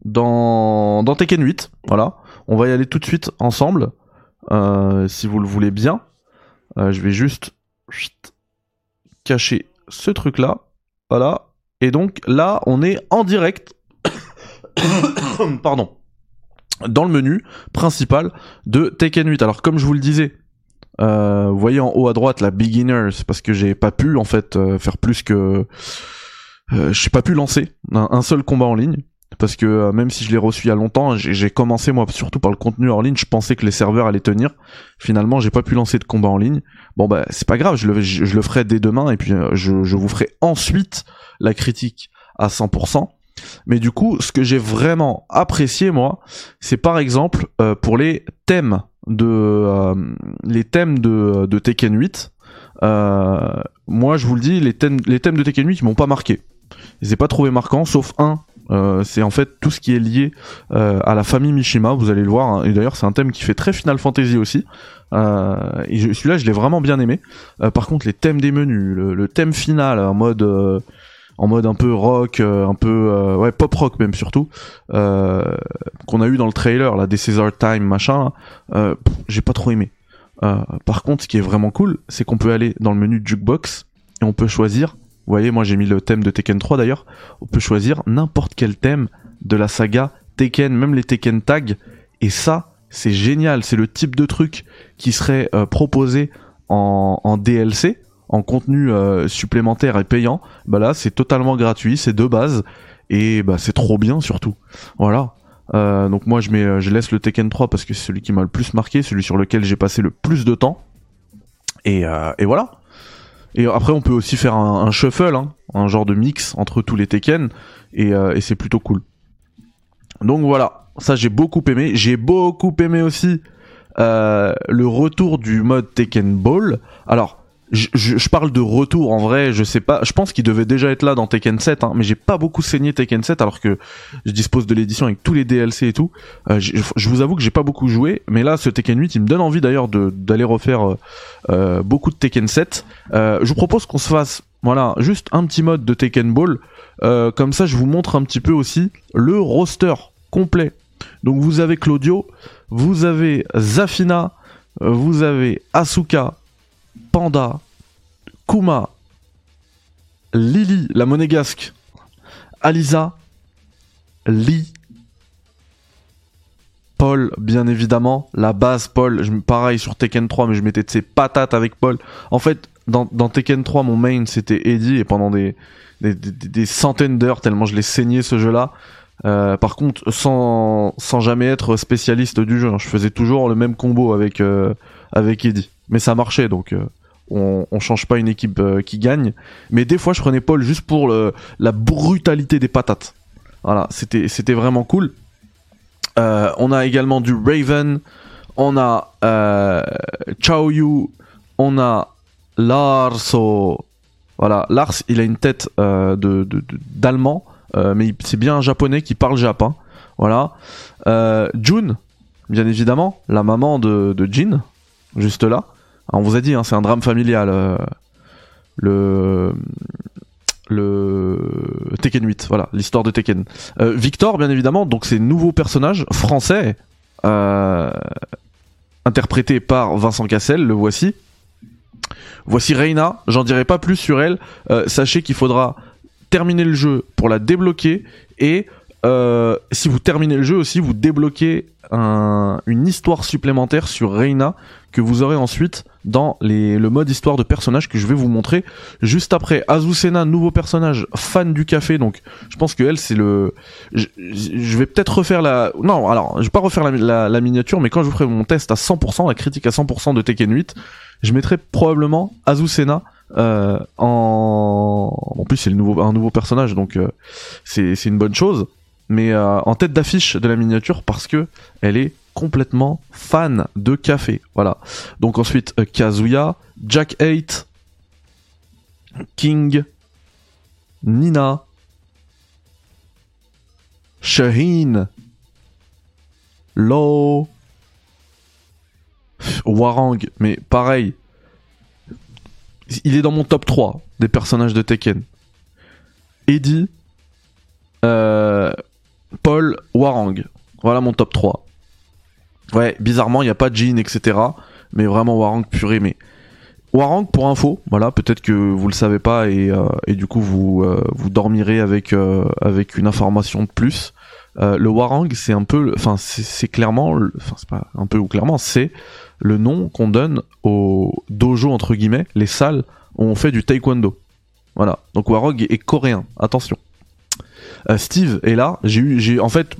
dans dans Tekken 8 voilà. On va y aller tout de suite ensemble si vous le voulez bien. Je vais juste cacher ce truc là. Voilà. Et donc là, on est en direct. Pardon. Dans le menu principal de Tekken 8. Alors comme je vous le disais, euh, vous voyez en haut à droite la beginner, c'est parce que j'ai pas pu en fait euh, faire plus que euh, j'ai pas pu lancer un, seul combat en ligne parce que euh, même si je l'ai reçu il y a longtemps, j'ai commencé moi surtout par le contenu en ligne, je pensais que les serveurs allaient tenir. Finalement, j'ai pas pu lancer de combat en ligne. Bon bah c'est pas grave, je le, je, le ferai dès demain et puis euh, je, je, vous ferai ensuite la critique à 100%. Mais du coup, ce que j'ai vraiment apprécié moi, c'est par exemple euh, pour les thèmes de les thèmes de, de Tekken 8. moi, je vous le dis, les thèmes les thèmes de Tekken 8 ils m'ont pas marqué. Je les ai pas trouvé marquants, sauf un euh, c'est en fait tout ce qui est lié euh, à la famille Mishima, vous allez le voir. Hein. Et d'ailleurs, c'est un thème qui fait très Final Fantasy aussi. Euh, celui-là, je l'ai vraiment bien aimé. par contre, les thèmes des menus, le, thème final en mode en mode un peu rock, un peu pop rock même surtout, qu'on a eu dans le trailer là des Caesar Time machin, j'ai pas trop aimé. par contre, ce qui est vraiment cool, c'est qu'on peut aller dans le menu jukebox et on peut choisir vous voyez, moi j'ai mis le thème de Tekken 3 d'ailleurs. On peut choisir n'importe quel thème de la saga Tekken, même les Tekken Tag. Et ça, c'est génial. C'est le type de truc qui serait euh, proposé en, DLC, en contenu euh, supplémentaire et payant. Bah là, c'est totalement gratuit, c'est de base. Et bah c'est trop bien surtout. Voilà. Euh, donc moi je mets, je laisse le Tekken 3 parce que c'est celui qui m'a le plus marqué, celui sur lequel j'ai passé le plus de temps. Et, et voilà. Et après on peut aussi faire un, shuffle, hein, un genre de mix entre tous les Tekken, et, et c'est plutôt cool. Donc voilà, ça j'ai beaucoup aimé. J'ai beaucoup aimé aussi euh, le retour du mode Tekken Ball. Alors, je, je, parle de retour en vrai, je sais pas, je pense qu'il devait déjà être là dans Tekken 7, hein, mais j'ai pas beaucoup saigné Tekken 7 alors que je dispose de l'édition avec tous les DLC et tout. Euh, je, vous avoue que j'ai pas beaucoup joué, mais là ce Tekken 8 il me donne envie d'ailleurs d'aller refaire euh, euh, beaucoup de Tekken 7. Euh, je vous propose qu'on se fasse voilà juste un petit mode de Tekken Ball, comme ça je vous montre un petit peu aussi le roster complet. Donc vous avez Claudio, vous avez Zafina, vous avez Asuka, Panda, Kuma, Lily, la monégasque, Alisa, Lee, Paul, bien évidemment, la base Paul, je, pareil sur Tekken 3, mais je mettais de ses patates avec Paul. En fait, dans, Tekken 3, mon main c'était Eddie, et pendant des, des centaines d'heures, tellement je l'ai saigné ce jeu-là, euh, par contre, sans, sans jamais être spécialiste du jeu, hein. je faisais toujours le même combo avec, euh, Eddie. Mais ça marchait, donc euh, on, change pas une équipe qui gagne. Mais des fois, je prenais Paul juste pour la brutalité des patates. Voilà, c'était, vraiment cool. on a également du Raven, on a Chao Yu, on a Larso. Voilà, Lars, il a une tête d'allemand. Euh, mais c'est bien un japonais qui parle japonais. Voilà. Euh, June, bien évidemment, la maman de, de Jin, juste là. on vous a dit, hein, c'est un drame familial. Euh, le le Tekken 8, voilà, l'histoire de Tekken. Victor, bien évidemment, donc c'est nouveau personnage français, interprété par Vincent Cassel, le voici. Voici Reina, j'en dirai pas plus sur elle. sachez qu'il faudra terminer le jeu pour la débloquer et euh, si vous terminez le jeu aussi, vous débloquez une histoire supplémentaire sur Reina que vous aurez ensuite dans les, le mode histoire de personnage que je vais vous montrer juste après. Azucena, nouveau personnage, fan du café, donc je pense que elle c'est le. Je, vais peut-être refaire la. Non, alors je vais pas refaire la, la, miniature, mais quand je vous ferai mon test à 100%, la critique à 100% de Tekken 8, je mettrai probablement Azucena euh, en... plus, c'est un nouveau personnage, donc euh, c'est une bonne chose. Mais euh, en tête d'affiche de la miniature parce que elle est complètement fan de café. Voilà. Donc ensuite, Kazuya, Jack 8, King, Nina, Shaheen, Low, Warang, mais pareil, il est dans mon top 3 des personnages de Tekken. Eddie, euh, Paul, Warang. Voilà mon top 3. Ouais, bizarrement, il n'y a pas Jean, etc. Mais vraiment Warang purée. Mais Warang, pour info, voilà, peut-être que vous le savez pas et, euh, du coup vous, euh, dormirez avec, avec une information de plus. le Warang, c'est un peu, enfin, c'est clairement, enfin, c'est pas un peu ou clairement, c'est le nom qu'on donne au dojo entre guillemets, les salles où on fait du taekwondo. Voilà. Donc Warog est coréen. Attention. Euh, Steve est là. J'ai eu, en fait,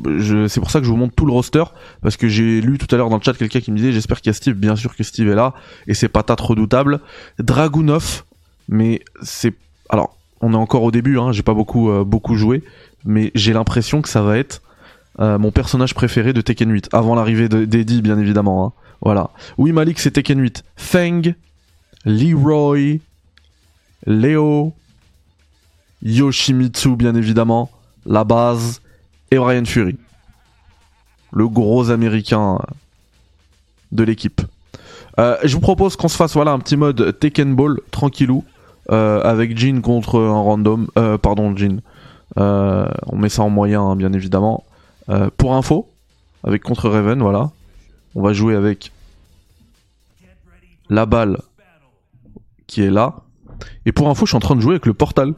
c'est pour ça que je vous montre tout le roster parce que j'ai lu tout à l'heure dans le chat quelqu'un qui me disait, j'espère qu'il y a Steve. Bien sûr que Steve est là et c'est patate redoutable. Dragunov, mais c'est, alors, on est encore au début. Hein, j'ai pas beaucoup, euh, beaucoup joué, mais j'ai l'impression que ça va être euh, mon personnage préféré de Tekken 8 avant l'arrivée d'Eddie, bien évidemment. Hein. Voilà. Oui, Malik, c'est Tekken 8. Feng, Leroy, Léo, Yoshimitsu, bien évidemment, la base, et Brian Fury. Le gros américain de l'équipe. Euh, je vous propose qu'on se fasse voilà un petit mode Tekken Ball tranquillou euh, avec Jin contre un random. Euh, pardon, Jin. on met ça en moyen, hein, bien évidemment. pour info, avec contre Raven, voilà. On va jouer avec la balle qui est là. Et pour info, je suis en train de jouer avec le portal.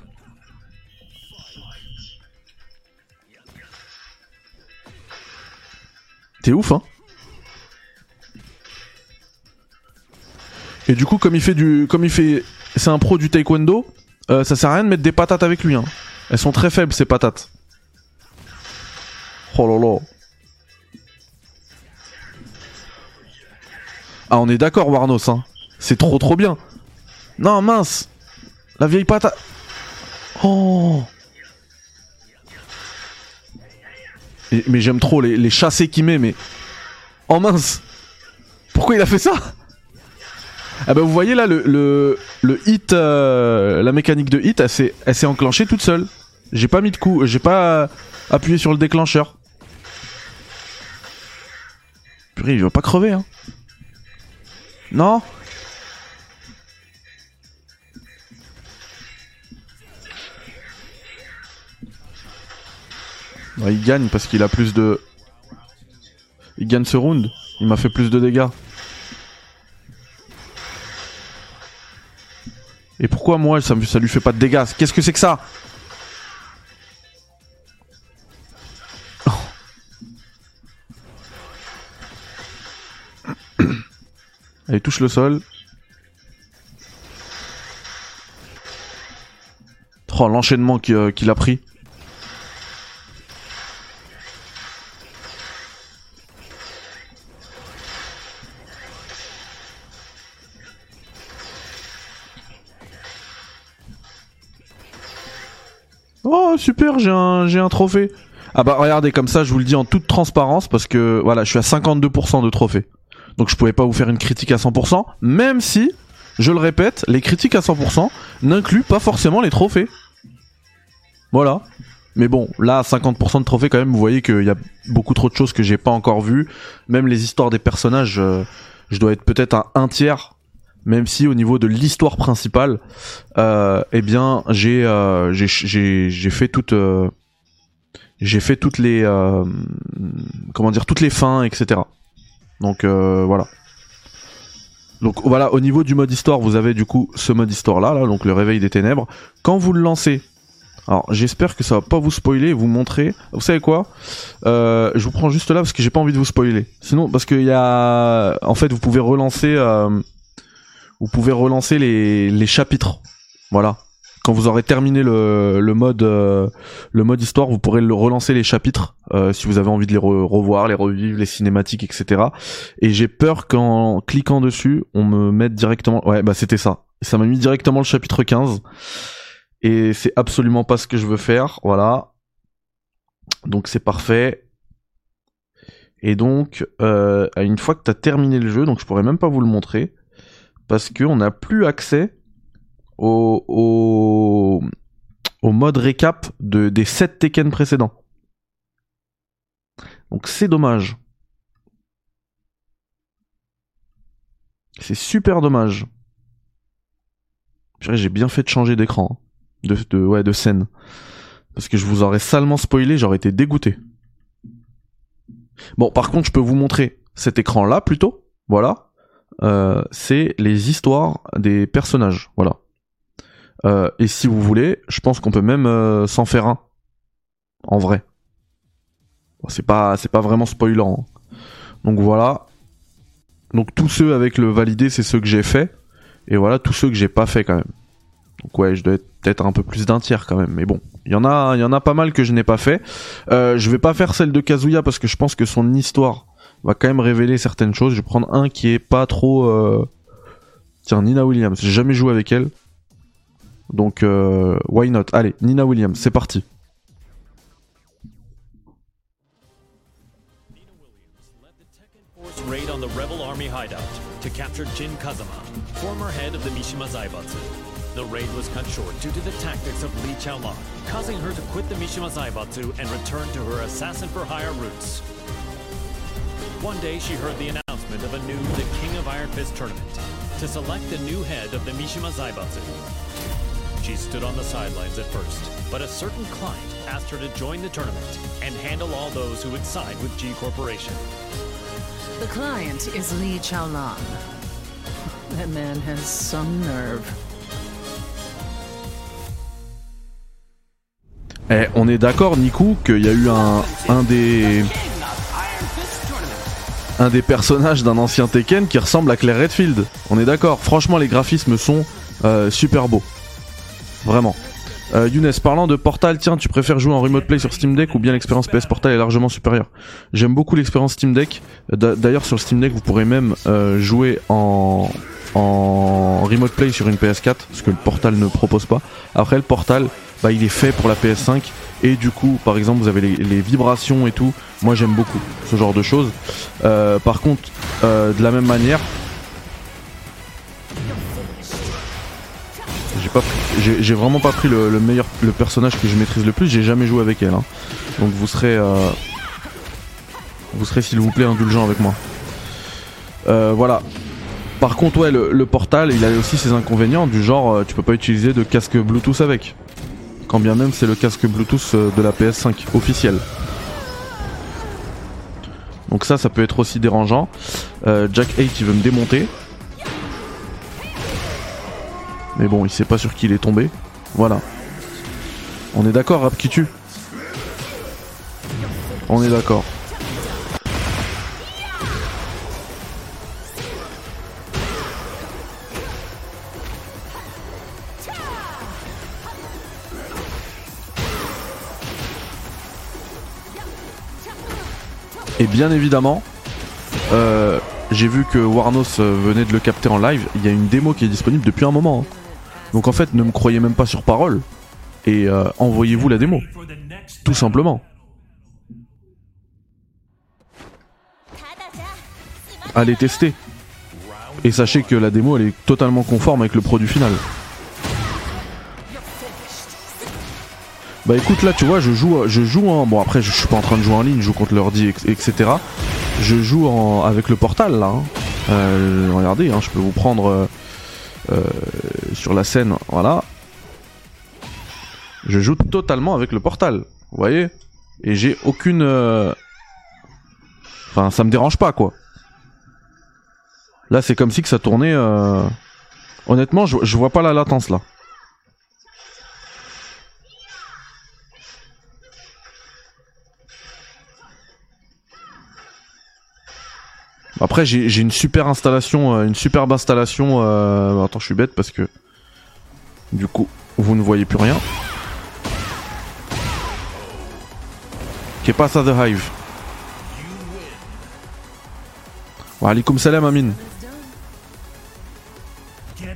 T'es ouf, hein Et du coup, comme il fait du, comme il fait, c'est un pro du taekwondo, euh, ça sert à rien de mettre des patates avec lui. Hein. Elles sont très faibles ces patates. Oh là. Ah, on est d'accord, Warnos, hein. C'est trop trop bien. Non, mince. La vieille patate. Oh. mais j'aime trop les, chassés qu'il met, mais. Oh mince. Pourquoi il a fait ça? Ah bah vous voyez là, le, le, hit, euh, la mécanique de hit, elle s'est enclenchée toute seule. J'ai pas mis de coup, j'ai pas appuyé sur le déclencheur. Purée, il va pas crever, hein. Non Il gagne parce qu'il a plus de... Il gagne ce round. Il m'a fait plus de dégâts. Et pourquoi moi ça, ça lui fait pas de dégâts? Qu'est-ce que c'est que ça? Allez, touche le sol. Oh, l'enchaînement euh, qu'il a pris. Oh super, j'ai un, j'ai un trophée. Ah bah regardez, comme ça je vous le dis en toute transparence parce que voilà, je suis à 52% de trophée. Donc je pouvais pas vous faire une critique à 100%, même si, je le répète, les critiques à 100% n'incluent pas forcément les trophées. Voilà. Mais bon, là, 50% de trophées quand même, vous voyez qu'il y a beaucoup trop de choses que j'ai pas encore vues. Même les histoires des personnages, euh, je dois être peut-être à un tiers. Même si au niveau de l'histoire principale, euh, eh bien, j'ai euh, j'ai fait toute j'ai fait toutes les comment dire toutes les fins, etc. Donc euh, voilà. Donc voilà, au niveau du mode histoire, vous avez du coup ce mode histoire là, donc le réveil des ténèbres. Quand vous le lancez, alors j'espère que ça va pas vous spoiler, vous montrer. Vous savez quoi? Euh, Je vous prends juste là parce que j'ai pas envie de vous spoiler. Sinon, parce qu'il y a, en fait, vous pouvez relancer, euh, vous pouvez relancer les chapitres. Voilà quand vous aurez terminé le, mode euh, le mode histoire, vous pourrez relancer les chapitres euh, si vous avez envie de les revoir, les revivre, les cinématiques, etc. Et j'ai peur qu'en cliquant dessus, on me mette directement. Ouais, bah c'était ça. Ça m'a mis directement le chapitre 15. Et c'est absolument pas ce que je veux faire. Voilà. Donc c'est parfait. Et donc, euh, une fois que tu as terminé le jeu, donc je pourrais même pas vous le montrer, parce qu'on n'a plus accès au, au, mode récap de, des 7 Tekken précédents. Donc c'est dommage. C'est super dommage. J'ai bien fait de changer d'écran. Hein. De, de, ouais, de scène. Parce que je vous aurais salement spoilé, j'aurais été dégoûté. Bon, par contre, je peux vous montrer cet écran-là plutôt. Voilà. Euh, c'est les histoires des personnages. Voilà. Euh, et si vous voulez, je pense qu'on peut même euh, s'en faire un. En vrai. c'est pas, pas vraiment spoilant. Hein. Donc voilà. Donc tous ceux avec le validé, c'est ceux que j'ai fait. Et voilà, tous ceux que j'ai pas fait quand même. Donc ouais, je dois être peut-être un peu plus d'un tiers quand même. Mais bon, il y en a, y en a pas mal que je n'ai pas fait. Euh, je vais pas faire celle de Kazuya parce que je pense que son histoire va quand même révéler certaines choses. Je vais prendre un qui est pas trop. Tiens, Nina Williams. J'ai jamais joué avec elle. Donc, euh, why not Allez, Nina Williams, c'est parti. raid on the rebel army hideout to capture Jin Kazama, former head of the Mishima Zaibatsu. The raid was cut short due to the tactics of Li Chaolan, causing her to quit the Mishima Zaibatsu and return to her assassin-for-hire roots. One day she heard the announcement of a new The King of Iron Fist tournament to select the new head of the Mishima Zaibatsu. She stood on the sidelines at first, but a certain client asked her to join the tournament and handle all those who would side with G Corporation. The client is Li Chaolan. That man has some nerve. Eh, on est d'accord, Niku, qu'il y a eu un, un des un des personnages d'un ancien Tekken qui ressemble à Claire Redfield. On est d'accord. Franchement, les graphismes sont euh, super beaux. Vraiment. Euh, Younes, parlant de Portal, tiens, tu préfères jouer en remote play sur Steam Deck ou bien l'expérience PS Portal est largement supérieure J'aime beaucoup l'expérience Steam Deck. Euh, d'ailleurs, sur le Steam Deck, vous pourrez même euh, jouer en, en remote play sur une PS4, ce que le Portal ne propose pas. Après, le Portal, bah, il est fait pour la PS5 et du coup, par exemple, vous avez les, vibrations et tout. Moi, j'aime beaucoup ce genre de choses. par contre, de la même manière, j'ai vraiment pas pris le, meilleur, le personnage que je maîtrise le plus. J'ai jamais joué avec elle. Hein. Donc vous serez, euh, vous serez s'il vous plaît indulgent avec moi. Euh, voilà. Par contre, ouais, le, portal, il a aussi ses inconvénients du genre, euh, tu peux pas utiliser de casque Bluetooth avec. Quand bien même c'est le casque Bluetooth de la PS5 officiel. Donc ça, ça peut être aussi dérangeant. Jack 8 il veut me démonter. Mais bon, il sait pas sur qui il est tombé. Voilà. On est d'accord, Rap qui tue? On est d'accord. Et bien évidemment, euh, j'ai vu que Warnos euh, venait de le capter en live. Il y a une démo qui est disponible depuis un moment. Hein. Donc en fait, ne me croyez même pas sur parole et euh, envoyez-vous la démo. Tout simplement. Allez tester. Et sachez que la démo elle est totalement conforme avec le produit final. Bah écoute là tu vois je joue je joue en bon après je suis pas en train de jouer en ligne je joue contre l'ordi etc je joue en, avec le portal là hein. euh, regardez hein, je peux vous prendre euh, sur la scène, voilà. Je joue totalement avec le portal, vous voyez Et j'ai aucune... Euh, enfin, ça me dérange pas, quoi. Là, c'est comme si que ça tournait... Euh, honnêtement, je vois pas la latence, là. Après, j'ai une super installation, euh, une superbe installation. Euh... Attends, je suis bête parce que du coup, vous ne voyez plus rien. Qu'est pas ça The Hive Wa alaikum salam Amin. Get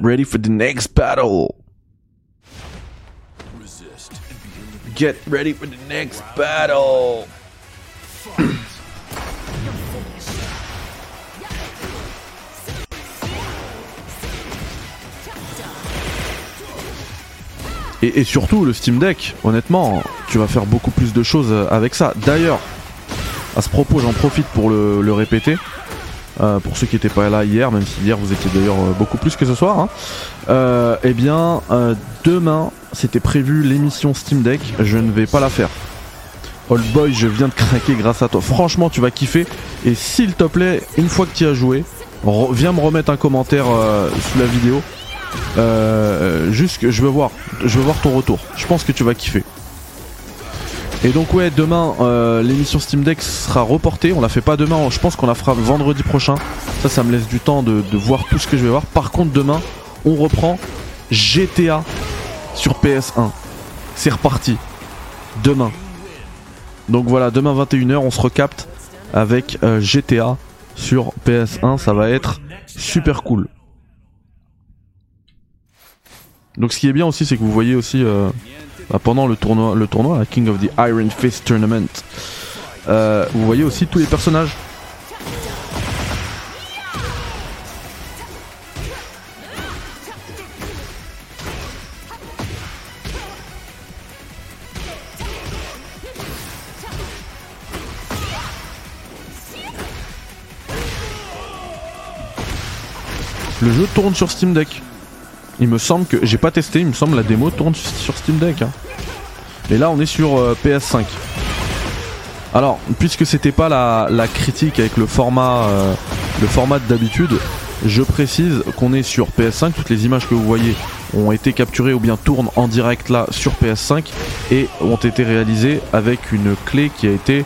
ready for the next battle. Get ready for the next battle. Et, surtout le Steam Deck, honnêtement, tu vas faire beaucoup plus de choses avec ça. D'ailleurs, à ce propos, j'en profite pour le, répéter. Euh, pour ceux qui n'étaient pas là hier, même si hier vous étiez d'ailleurs euh, beaucoup plus que ce soir, hein. euh, eh bien demain c'était prévu l'émission Steam Deck, je ne vais pas la faire. Old Boy, je viens de craquer grâce à toi. Franchement, tu vas kiffer. Et s'il te plaît, une fois que tu as joué, viens me remettre un commentaire sous la vidéo euh, juste que je veux voir, je veux voir ton retour. Je pense que tu vas kiffer. Et donc ouais, demain euh, l'émission Steam Deck sera reportée. On la fait pas demain. Je pense qu'on la fera vendredi prochain. Ça, ça me laisse du temps de, voir tout ce que je vais voir. Par contre, demain, on reprend GTA sur PS1. C'est reparti. Demain. Donc voilà, demain 21h, on se recapte avec euh, GTA sur PS1. Ça va être super cool. Donc ce qui est bien aussi, c'est que vous voyez aussi euh, bah, pendant le tournoi, le tournoi, King of the Iron Fist Tournament, euh, vous voyez aussi tous les personnages. Le jeu tourne sur Steam Deck. Il me semble que j'ai pas testé, il me semble la démo tourne sur Steam Deck. Hein. Et là on est sur euh, PS5. Alors, puisque c'était pas la, critique avec le format, euh, le format d'habitude, je précise qu'on est sur PS5. Toutes les images que vous voyez ont été capturées ou bien tournent en direct là sur PS5 et ont été réalisées avec une clé qui a été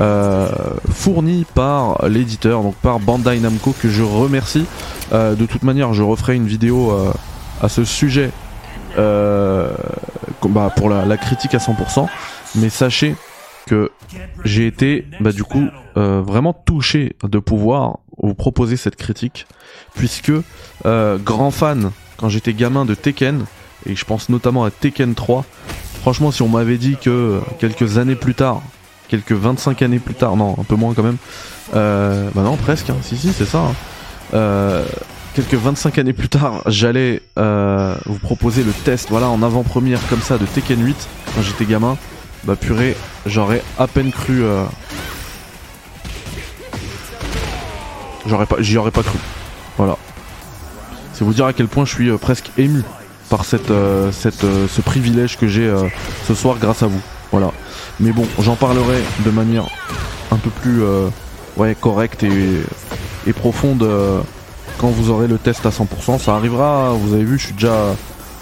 euh, fournie par l'éditeur, donc par Bandai Namco que je remercie. de toute manière, je referai une vidéo à ce sujet euh, bah, pour la, critique à 100%, mais sachez que j'ai été bah, du coup euh, vraiment touché de pouvoir vous proposer cette critique, puisque euh, grand fan quand j'étais gamin de Tekken, et je pense notamment à Tekken 3, franchement si on m'avait dit que quelques années plus tard, quelques 25 années plus tard, non un peu moins quand même, bah non presque, hein, si si c'est ça, hein, quelques 25 années plus tard, j'allais euh, vous proposer le test, voilà, en avant-première comme ça de Tekken 8 quand j'étais gamin. Bah purée, j'aurais à peine cru. Euh... J'aurais pas, j'y aurais pas cru. Voilà. C'est vous dire à quel point je suis euh, presque ému par ce privilège que j'ai ce soir grâce à vous. Voilà. Mais bon, j'en parlerai de manière un peu plus correcte et profonde quand vous aurez le test à 100%. Ça arrivera, vous avez vu, je suis déjà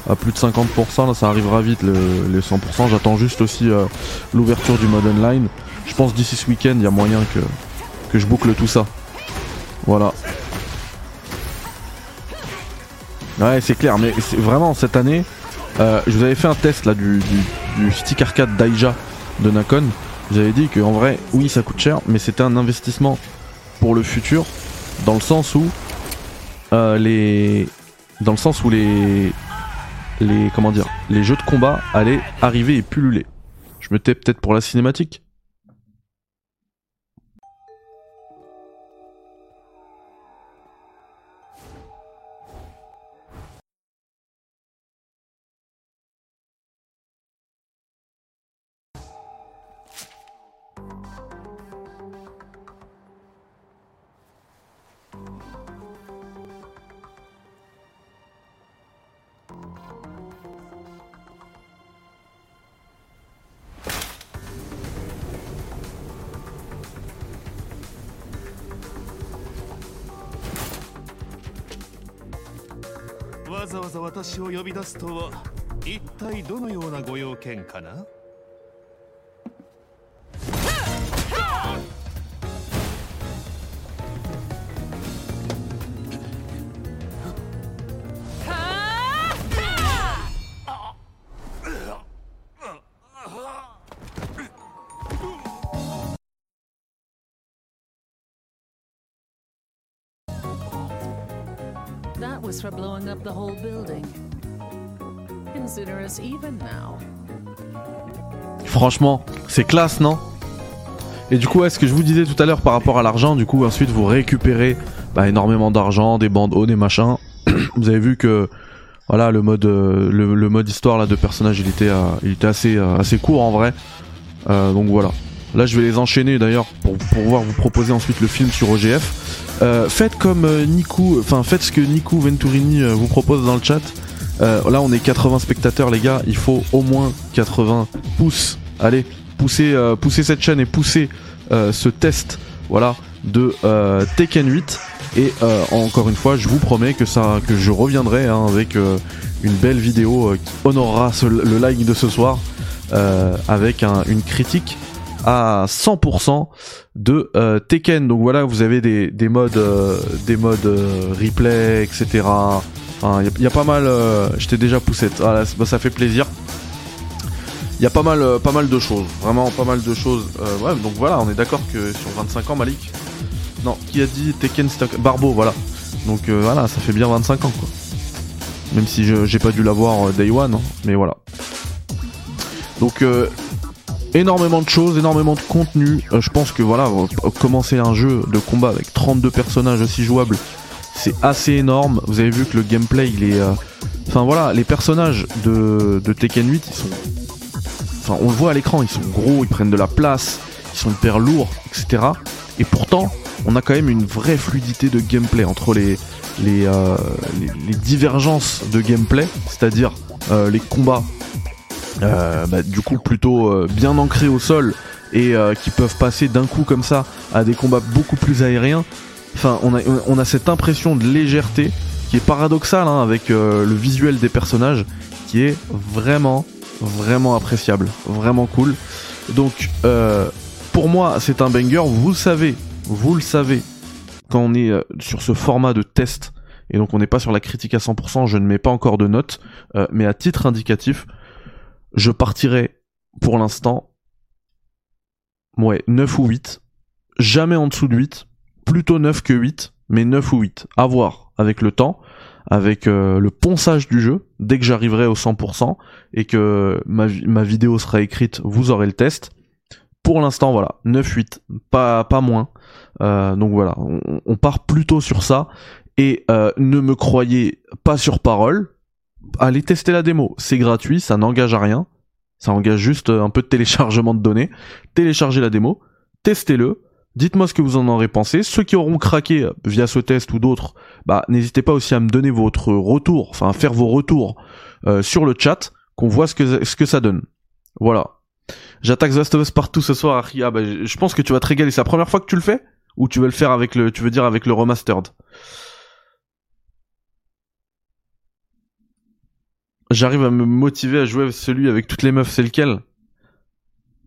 à plus de 50%, là ça arrivera vite les 100%. J'attends juste aussi euh, l'ouverture du mode online. Je pense d'ici ce week-end, il y a moyen que, que je boucle tout ça. Voilà. Ouais, c'est clair, mais vraiment cette année, euh, je vous avais fait un test là du, stick arcade Daija de Nakon. Vous avez dit qu'en vrai, oui, ça coûte cher, mais c'était un investissement pour le futur, dans le sens où euh, les dans le sens où les les comment dire les jeux de combat allaient arriver et pulluler. Je me tais peut-être pour la cinématique.
を呼び出すとは一体どのようなご用件かな
was for blowing up the whole building.
Franchement, c'est classe, non? Et du coup, est-ce que je vous disais tout à l'heure par rapport à l'argent, du coup, ensuite vous récupérez bah, énormément d'argent, des bandeaux, des machins. vous avez vu que voilà le mode euh, le, mode histoire là de personnage il était euh, assez euh, assez court en vrai. donc voilà. Là, je vais les enchaîner d'ailleurs pour, pouvoir vous proposer ensuite le film sur OGF. Faites comme Niku, enfin faites ce que Niku Venturini vous propose dans le chat. Là, on est 80 spectateurs, les gars. Il faut au moins 80 pouces. Allez, poussez, poussez cette chaîne et poussez ce test, voilà, de Tekken 8. Et encore une fois, je vous promets que je reviendrai hein, avec une belle vidéo qui honorera le like de ce soir, avec une critique à 100% de euh, Tekken. Donc voilà, vous avez des, des modes, euh, des modes euh, replay, etc. Il y, a pas mal. J'étais déjà poussé. Ah, bah, ça fait plaisir. Il y a pas mal, pas mal de choses, vraiment pas mal de choses. donc voilà, on est d'accord que sur 25 ans, Malik. Non, qui a dit Tekken Stock Barbo, voilà. Donc voilà, ça fait bien 25 ans quoi. Même si j'ai pas dû l'avoir day one, hein, mais voilà. Donc énormément de choses, énormément de contenu. Euh, je pense que voilà, euh, commencer un jeu de combat avec 32 personnages aussi jouables, c'est assez énorme. Vous avez vu que le gameplay, il est. Euh, enfin voilà, les personnages de, Tekken 8, ils sont. Enfin, on le voit à l'écran, ils sont gros, ils prennent de la place, ils sont hyper lourds, etc. Et pourtant, on a quand même une vraie fluidité de gameplay entre les, les, divergences de gameplay, c'est-à-dire les combats euh, bah, du coup plutôt euh, bien ancrés au sol et euh, qui peuvent passer d'un coup comme ça à des combats beaucoup plus aériens. Enfin, on a, on a cette impression de légèreté qui est paradoxale hein, avec le visuel des personnages qui est vraiment, vraiment appréciable, vraiment cool. Donc, pour moi, c'est un banger. Vous le savez, vous le savez, quand on est sur ce format de test et donc on n'est pas sur la critique à 100%, je ne mets pas encore de notes, euh, mais à titre indicatif, je partirai pour l'instant, ouais, 9 ou 8, jamais en dessous de 8, plutôt 9 que 8, mais 9 ou 8, à voir avec le temps, avec euh, le ponçage du jeu, dès que j'arriverai au 100% et que ma, vidéo sera écrite, vous aurez le test. Pour l'instant, voilà, 9-8, pas, pas moins. Euh, donc voilà, on, part plutôt sur ça. Et euh, ne me croyez pas sur parole. Allez tester la démo, c'est gratuit, ça n'engage à rien. Ça engage juste un peu de téléchargement de données. Téléchargez la démo, testez-le, dites-moi ce que vous en aurez pensé. Ceux qui auront craqué via ce test ou d'autres, bah n'hésitez pas aussi à me donner votre retour, enfin faire vos retours euh, sur le chat, qu'on voit ce que, ce que ça donne. Voilà. J'attaque The Last of Us partout ce soir, Aria. Bah, je pense que tu vas te régaler. C'est la première fois que tu le fais? Ou tu veux le faire avec le, tu veux dire avec le remastered? J'arrive à me motiver à jouer celui avec toutes les meufs, c'est lequel?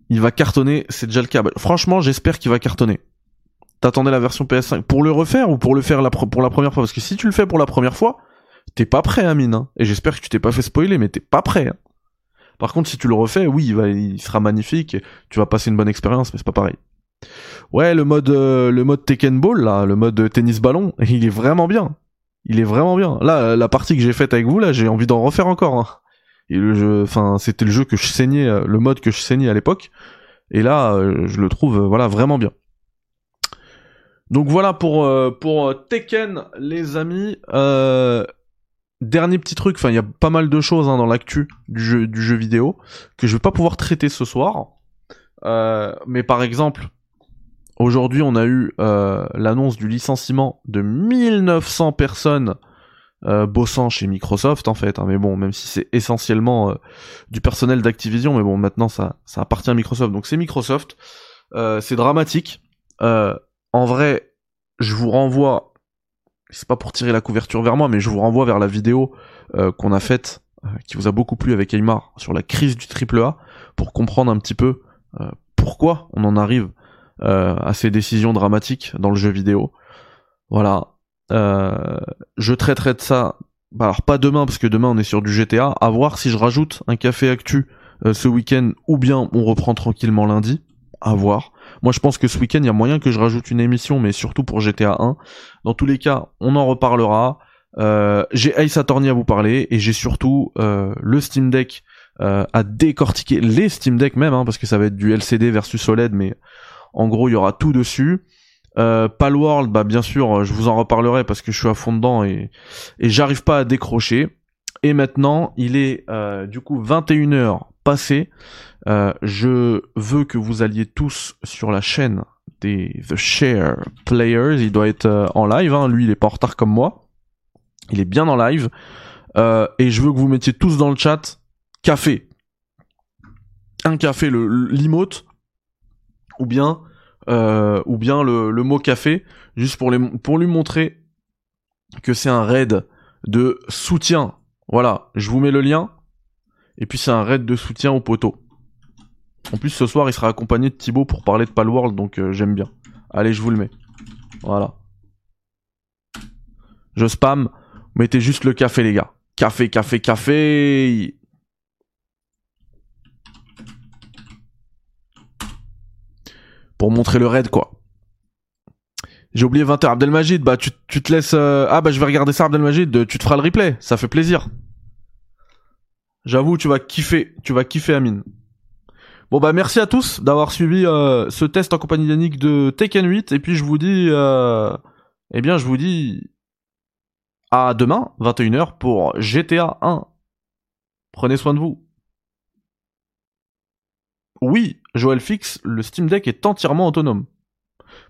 Il va cartonner, c'est déjà le cas. Bah, franchement, j'espère qu'il va cartonner. T'attendais la version PS5 pour le refaire ou pour le faire pour la première fois? Parce que si tu le fais pour la première fois, t'es pas prêt, Amine. Hein Et j'espère que tu t'es pas fait spoiler, mais t'es pas prêt. Hein par contre, si tu le refais, oui, il, va, il sera magnifique, tu vas passer une bonne expérience, mais c'est pas pareil. Ouais, le mode, euh, le mode Tekken Ball, là, le mode tennis ballon, il est vraiment bien. Il est vraiment bien. Là, la partie que j'ai faite avec vous, là, j'ai envie d'en refaire encore. Hein. Et le enfin, c'était le jeu que je saignais, euh, le mode que je saignais à l'époque. Et là, euh, je le trouve, voilà, vraiment bien. Donc voilà pour pour Tekken, les amis. Euh, Dernier petit truc, enfin il y a pas mal de choses hein, dans l'actu du jeu, du jeu vidéo que je vais pas pouvoir traiter ce soir. Euh, mais par exemple, aujourd'hui on a eu euh, l'annonce du licenciement de 1900 personnes euh, bossant chez Microsoft en fait. Hein, mais bon, même si c'est essentiellement du personnel d'Activision, mais bon maintenant ça, appartient à Microsoft. Donc c'est Microsoft. c'est dramatique. en vrai, je vous renvoie c'est pas pour tirer la couverture vers moi, mais je vous renvoie vers la vidéo euh, qu'on a faite, euh, qui vous a beaucoup plu avec Aymar, sur la crise du triple A, pour comprendre un petit peu euh, pourquoi on en arrive à ces décisions dramatiques dans le jeu vidéo. Voilà. je traiterai de ça, bah alors pas demain, parce que demain on est sur du GTA, à voir si je rajoute un café actu ce week-end, ou bien on reprend tranquillement lundi, à voir. Moi, je pense que ce week-end, il y a moyen que je rajoute une émission, mais surtout pour GTA 1. Dans tous les cas, on en reparlera. Euh, j'ai Ace Attorney à vous parler et j'ai surtout euh, le Steam Deck euh, à décortiquer, les Steam Deck même, hein, parce que ça va être du LCD versus OLED, mais en gros, il y aura tout dessus. Euh, Palworld, bah bien sûr, je vous en reparlerai parce que je suis à fond dedans et, et j'arrive pas à décrocher. Et maintenant, il est euh, du coup 21h passé. Euh, je veux que vous alliez tous sur la chaîne des The Share Players. Il doit être euh, en live. Hein. Lui, il est pas en retard comme moi. Il est bien en live. Euh, et je veux que vous mettiez tous dans le chat café. Un café, le l'emote, ou bien bien le, mot café, juste pour lui montrer que c'est un raid de soutien. Voilà, je vous mets le lien. Et puis c'est un raid de soutien au poteau. En plus, ce soir, il sera accompagné de Thibaut pour parler de Palworld, donc euh, j'aime bien. Allez, je vous le mets. Voilà. Je spam. Mettez juste le café, les gars. Café, café, café. Pour montrer le raid, quoi. J'ai oublié 20h. Abdelmajid, bah tu, te laisses... Euh, ah bah je vais regarder ça, Abdelmajid. Tu te feras le replay. Ça fait plaisir. J'avoue, tu vas kiffer. Tu vas kiffer, Amine. Bon bah merci à tous d'avoir suivi euh, ce test en compagnie d'Yannick de Tekken 8 et puis je vous dis euh, eh bien je vous dis à demain 21h pour GTA 1. Prenez soin de vous. Oui, Joël Fix, le Steam Deck est entièrement autonome.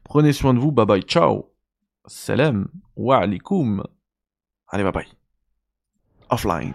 Prenez soin de vous, bye bye, ciao. Salam wa alaikum. Allez, bye bye. Offline.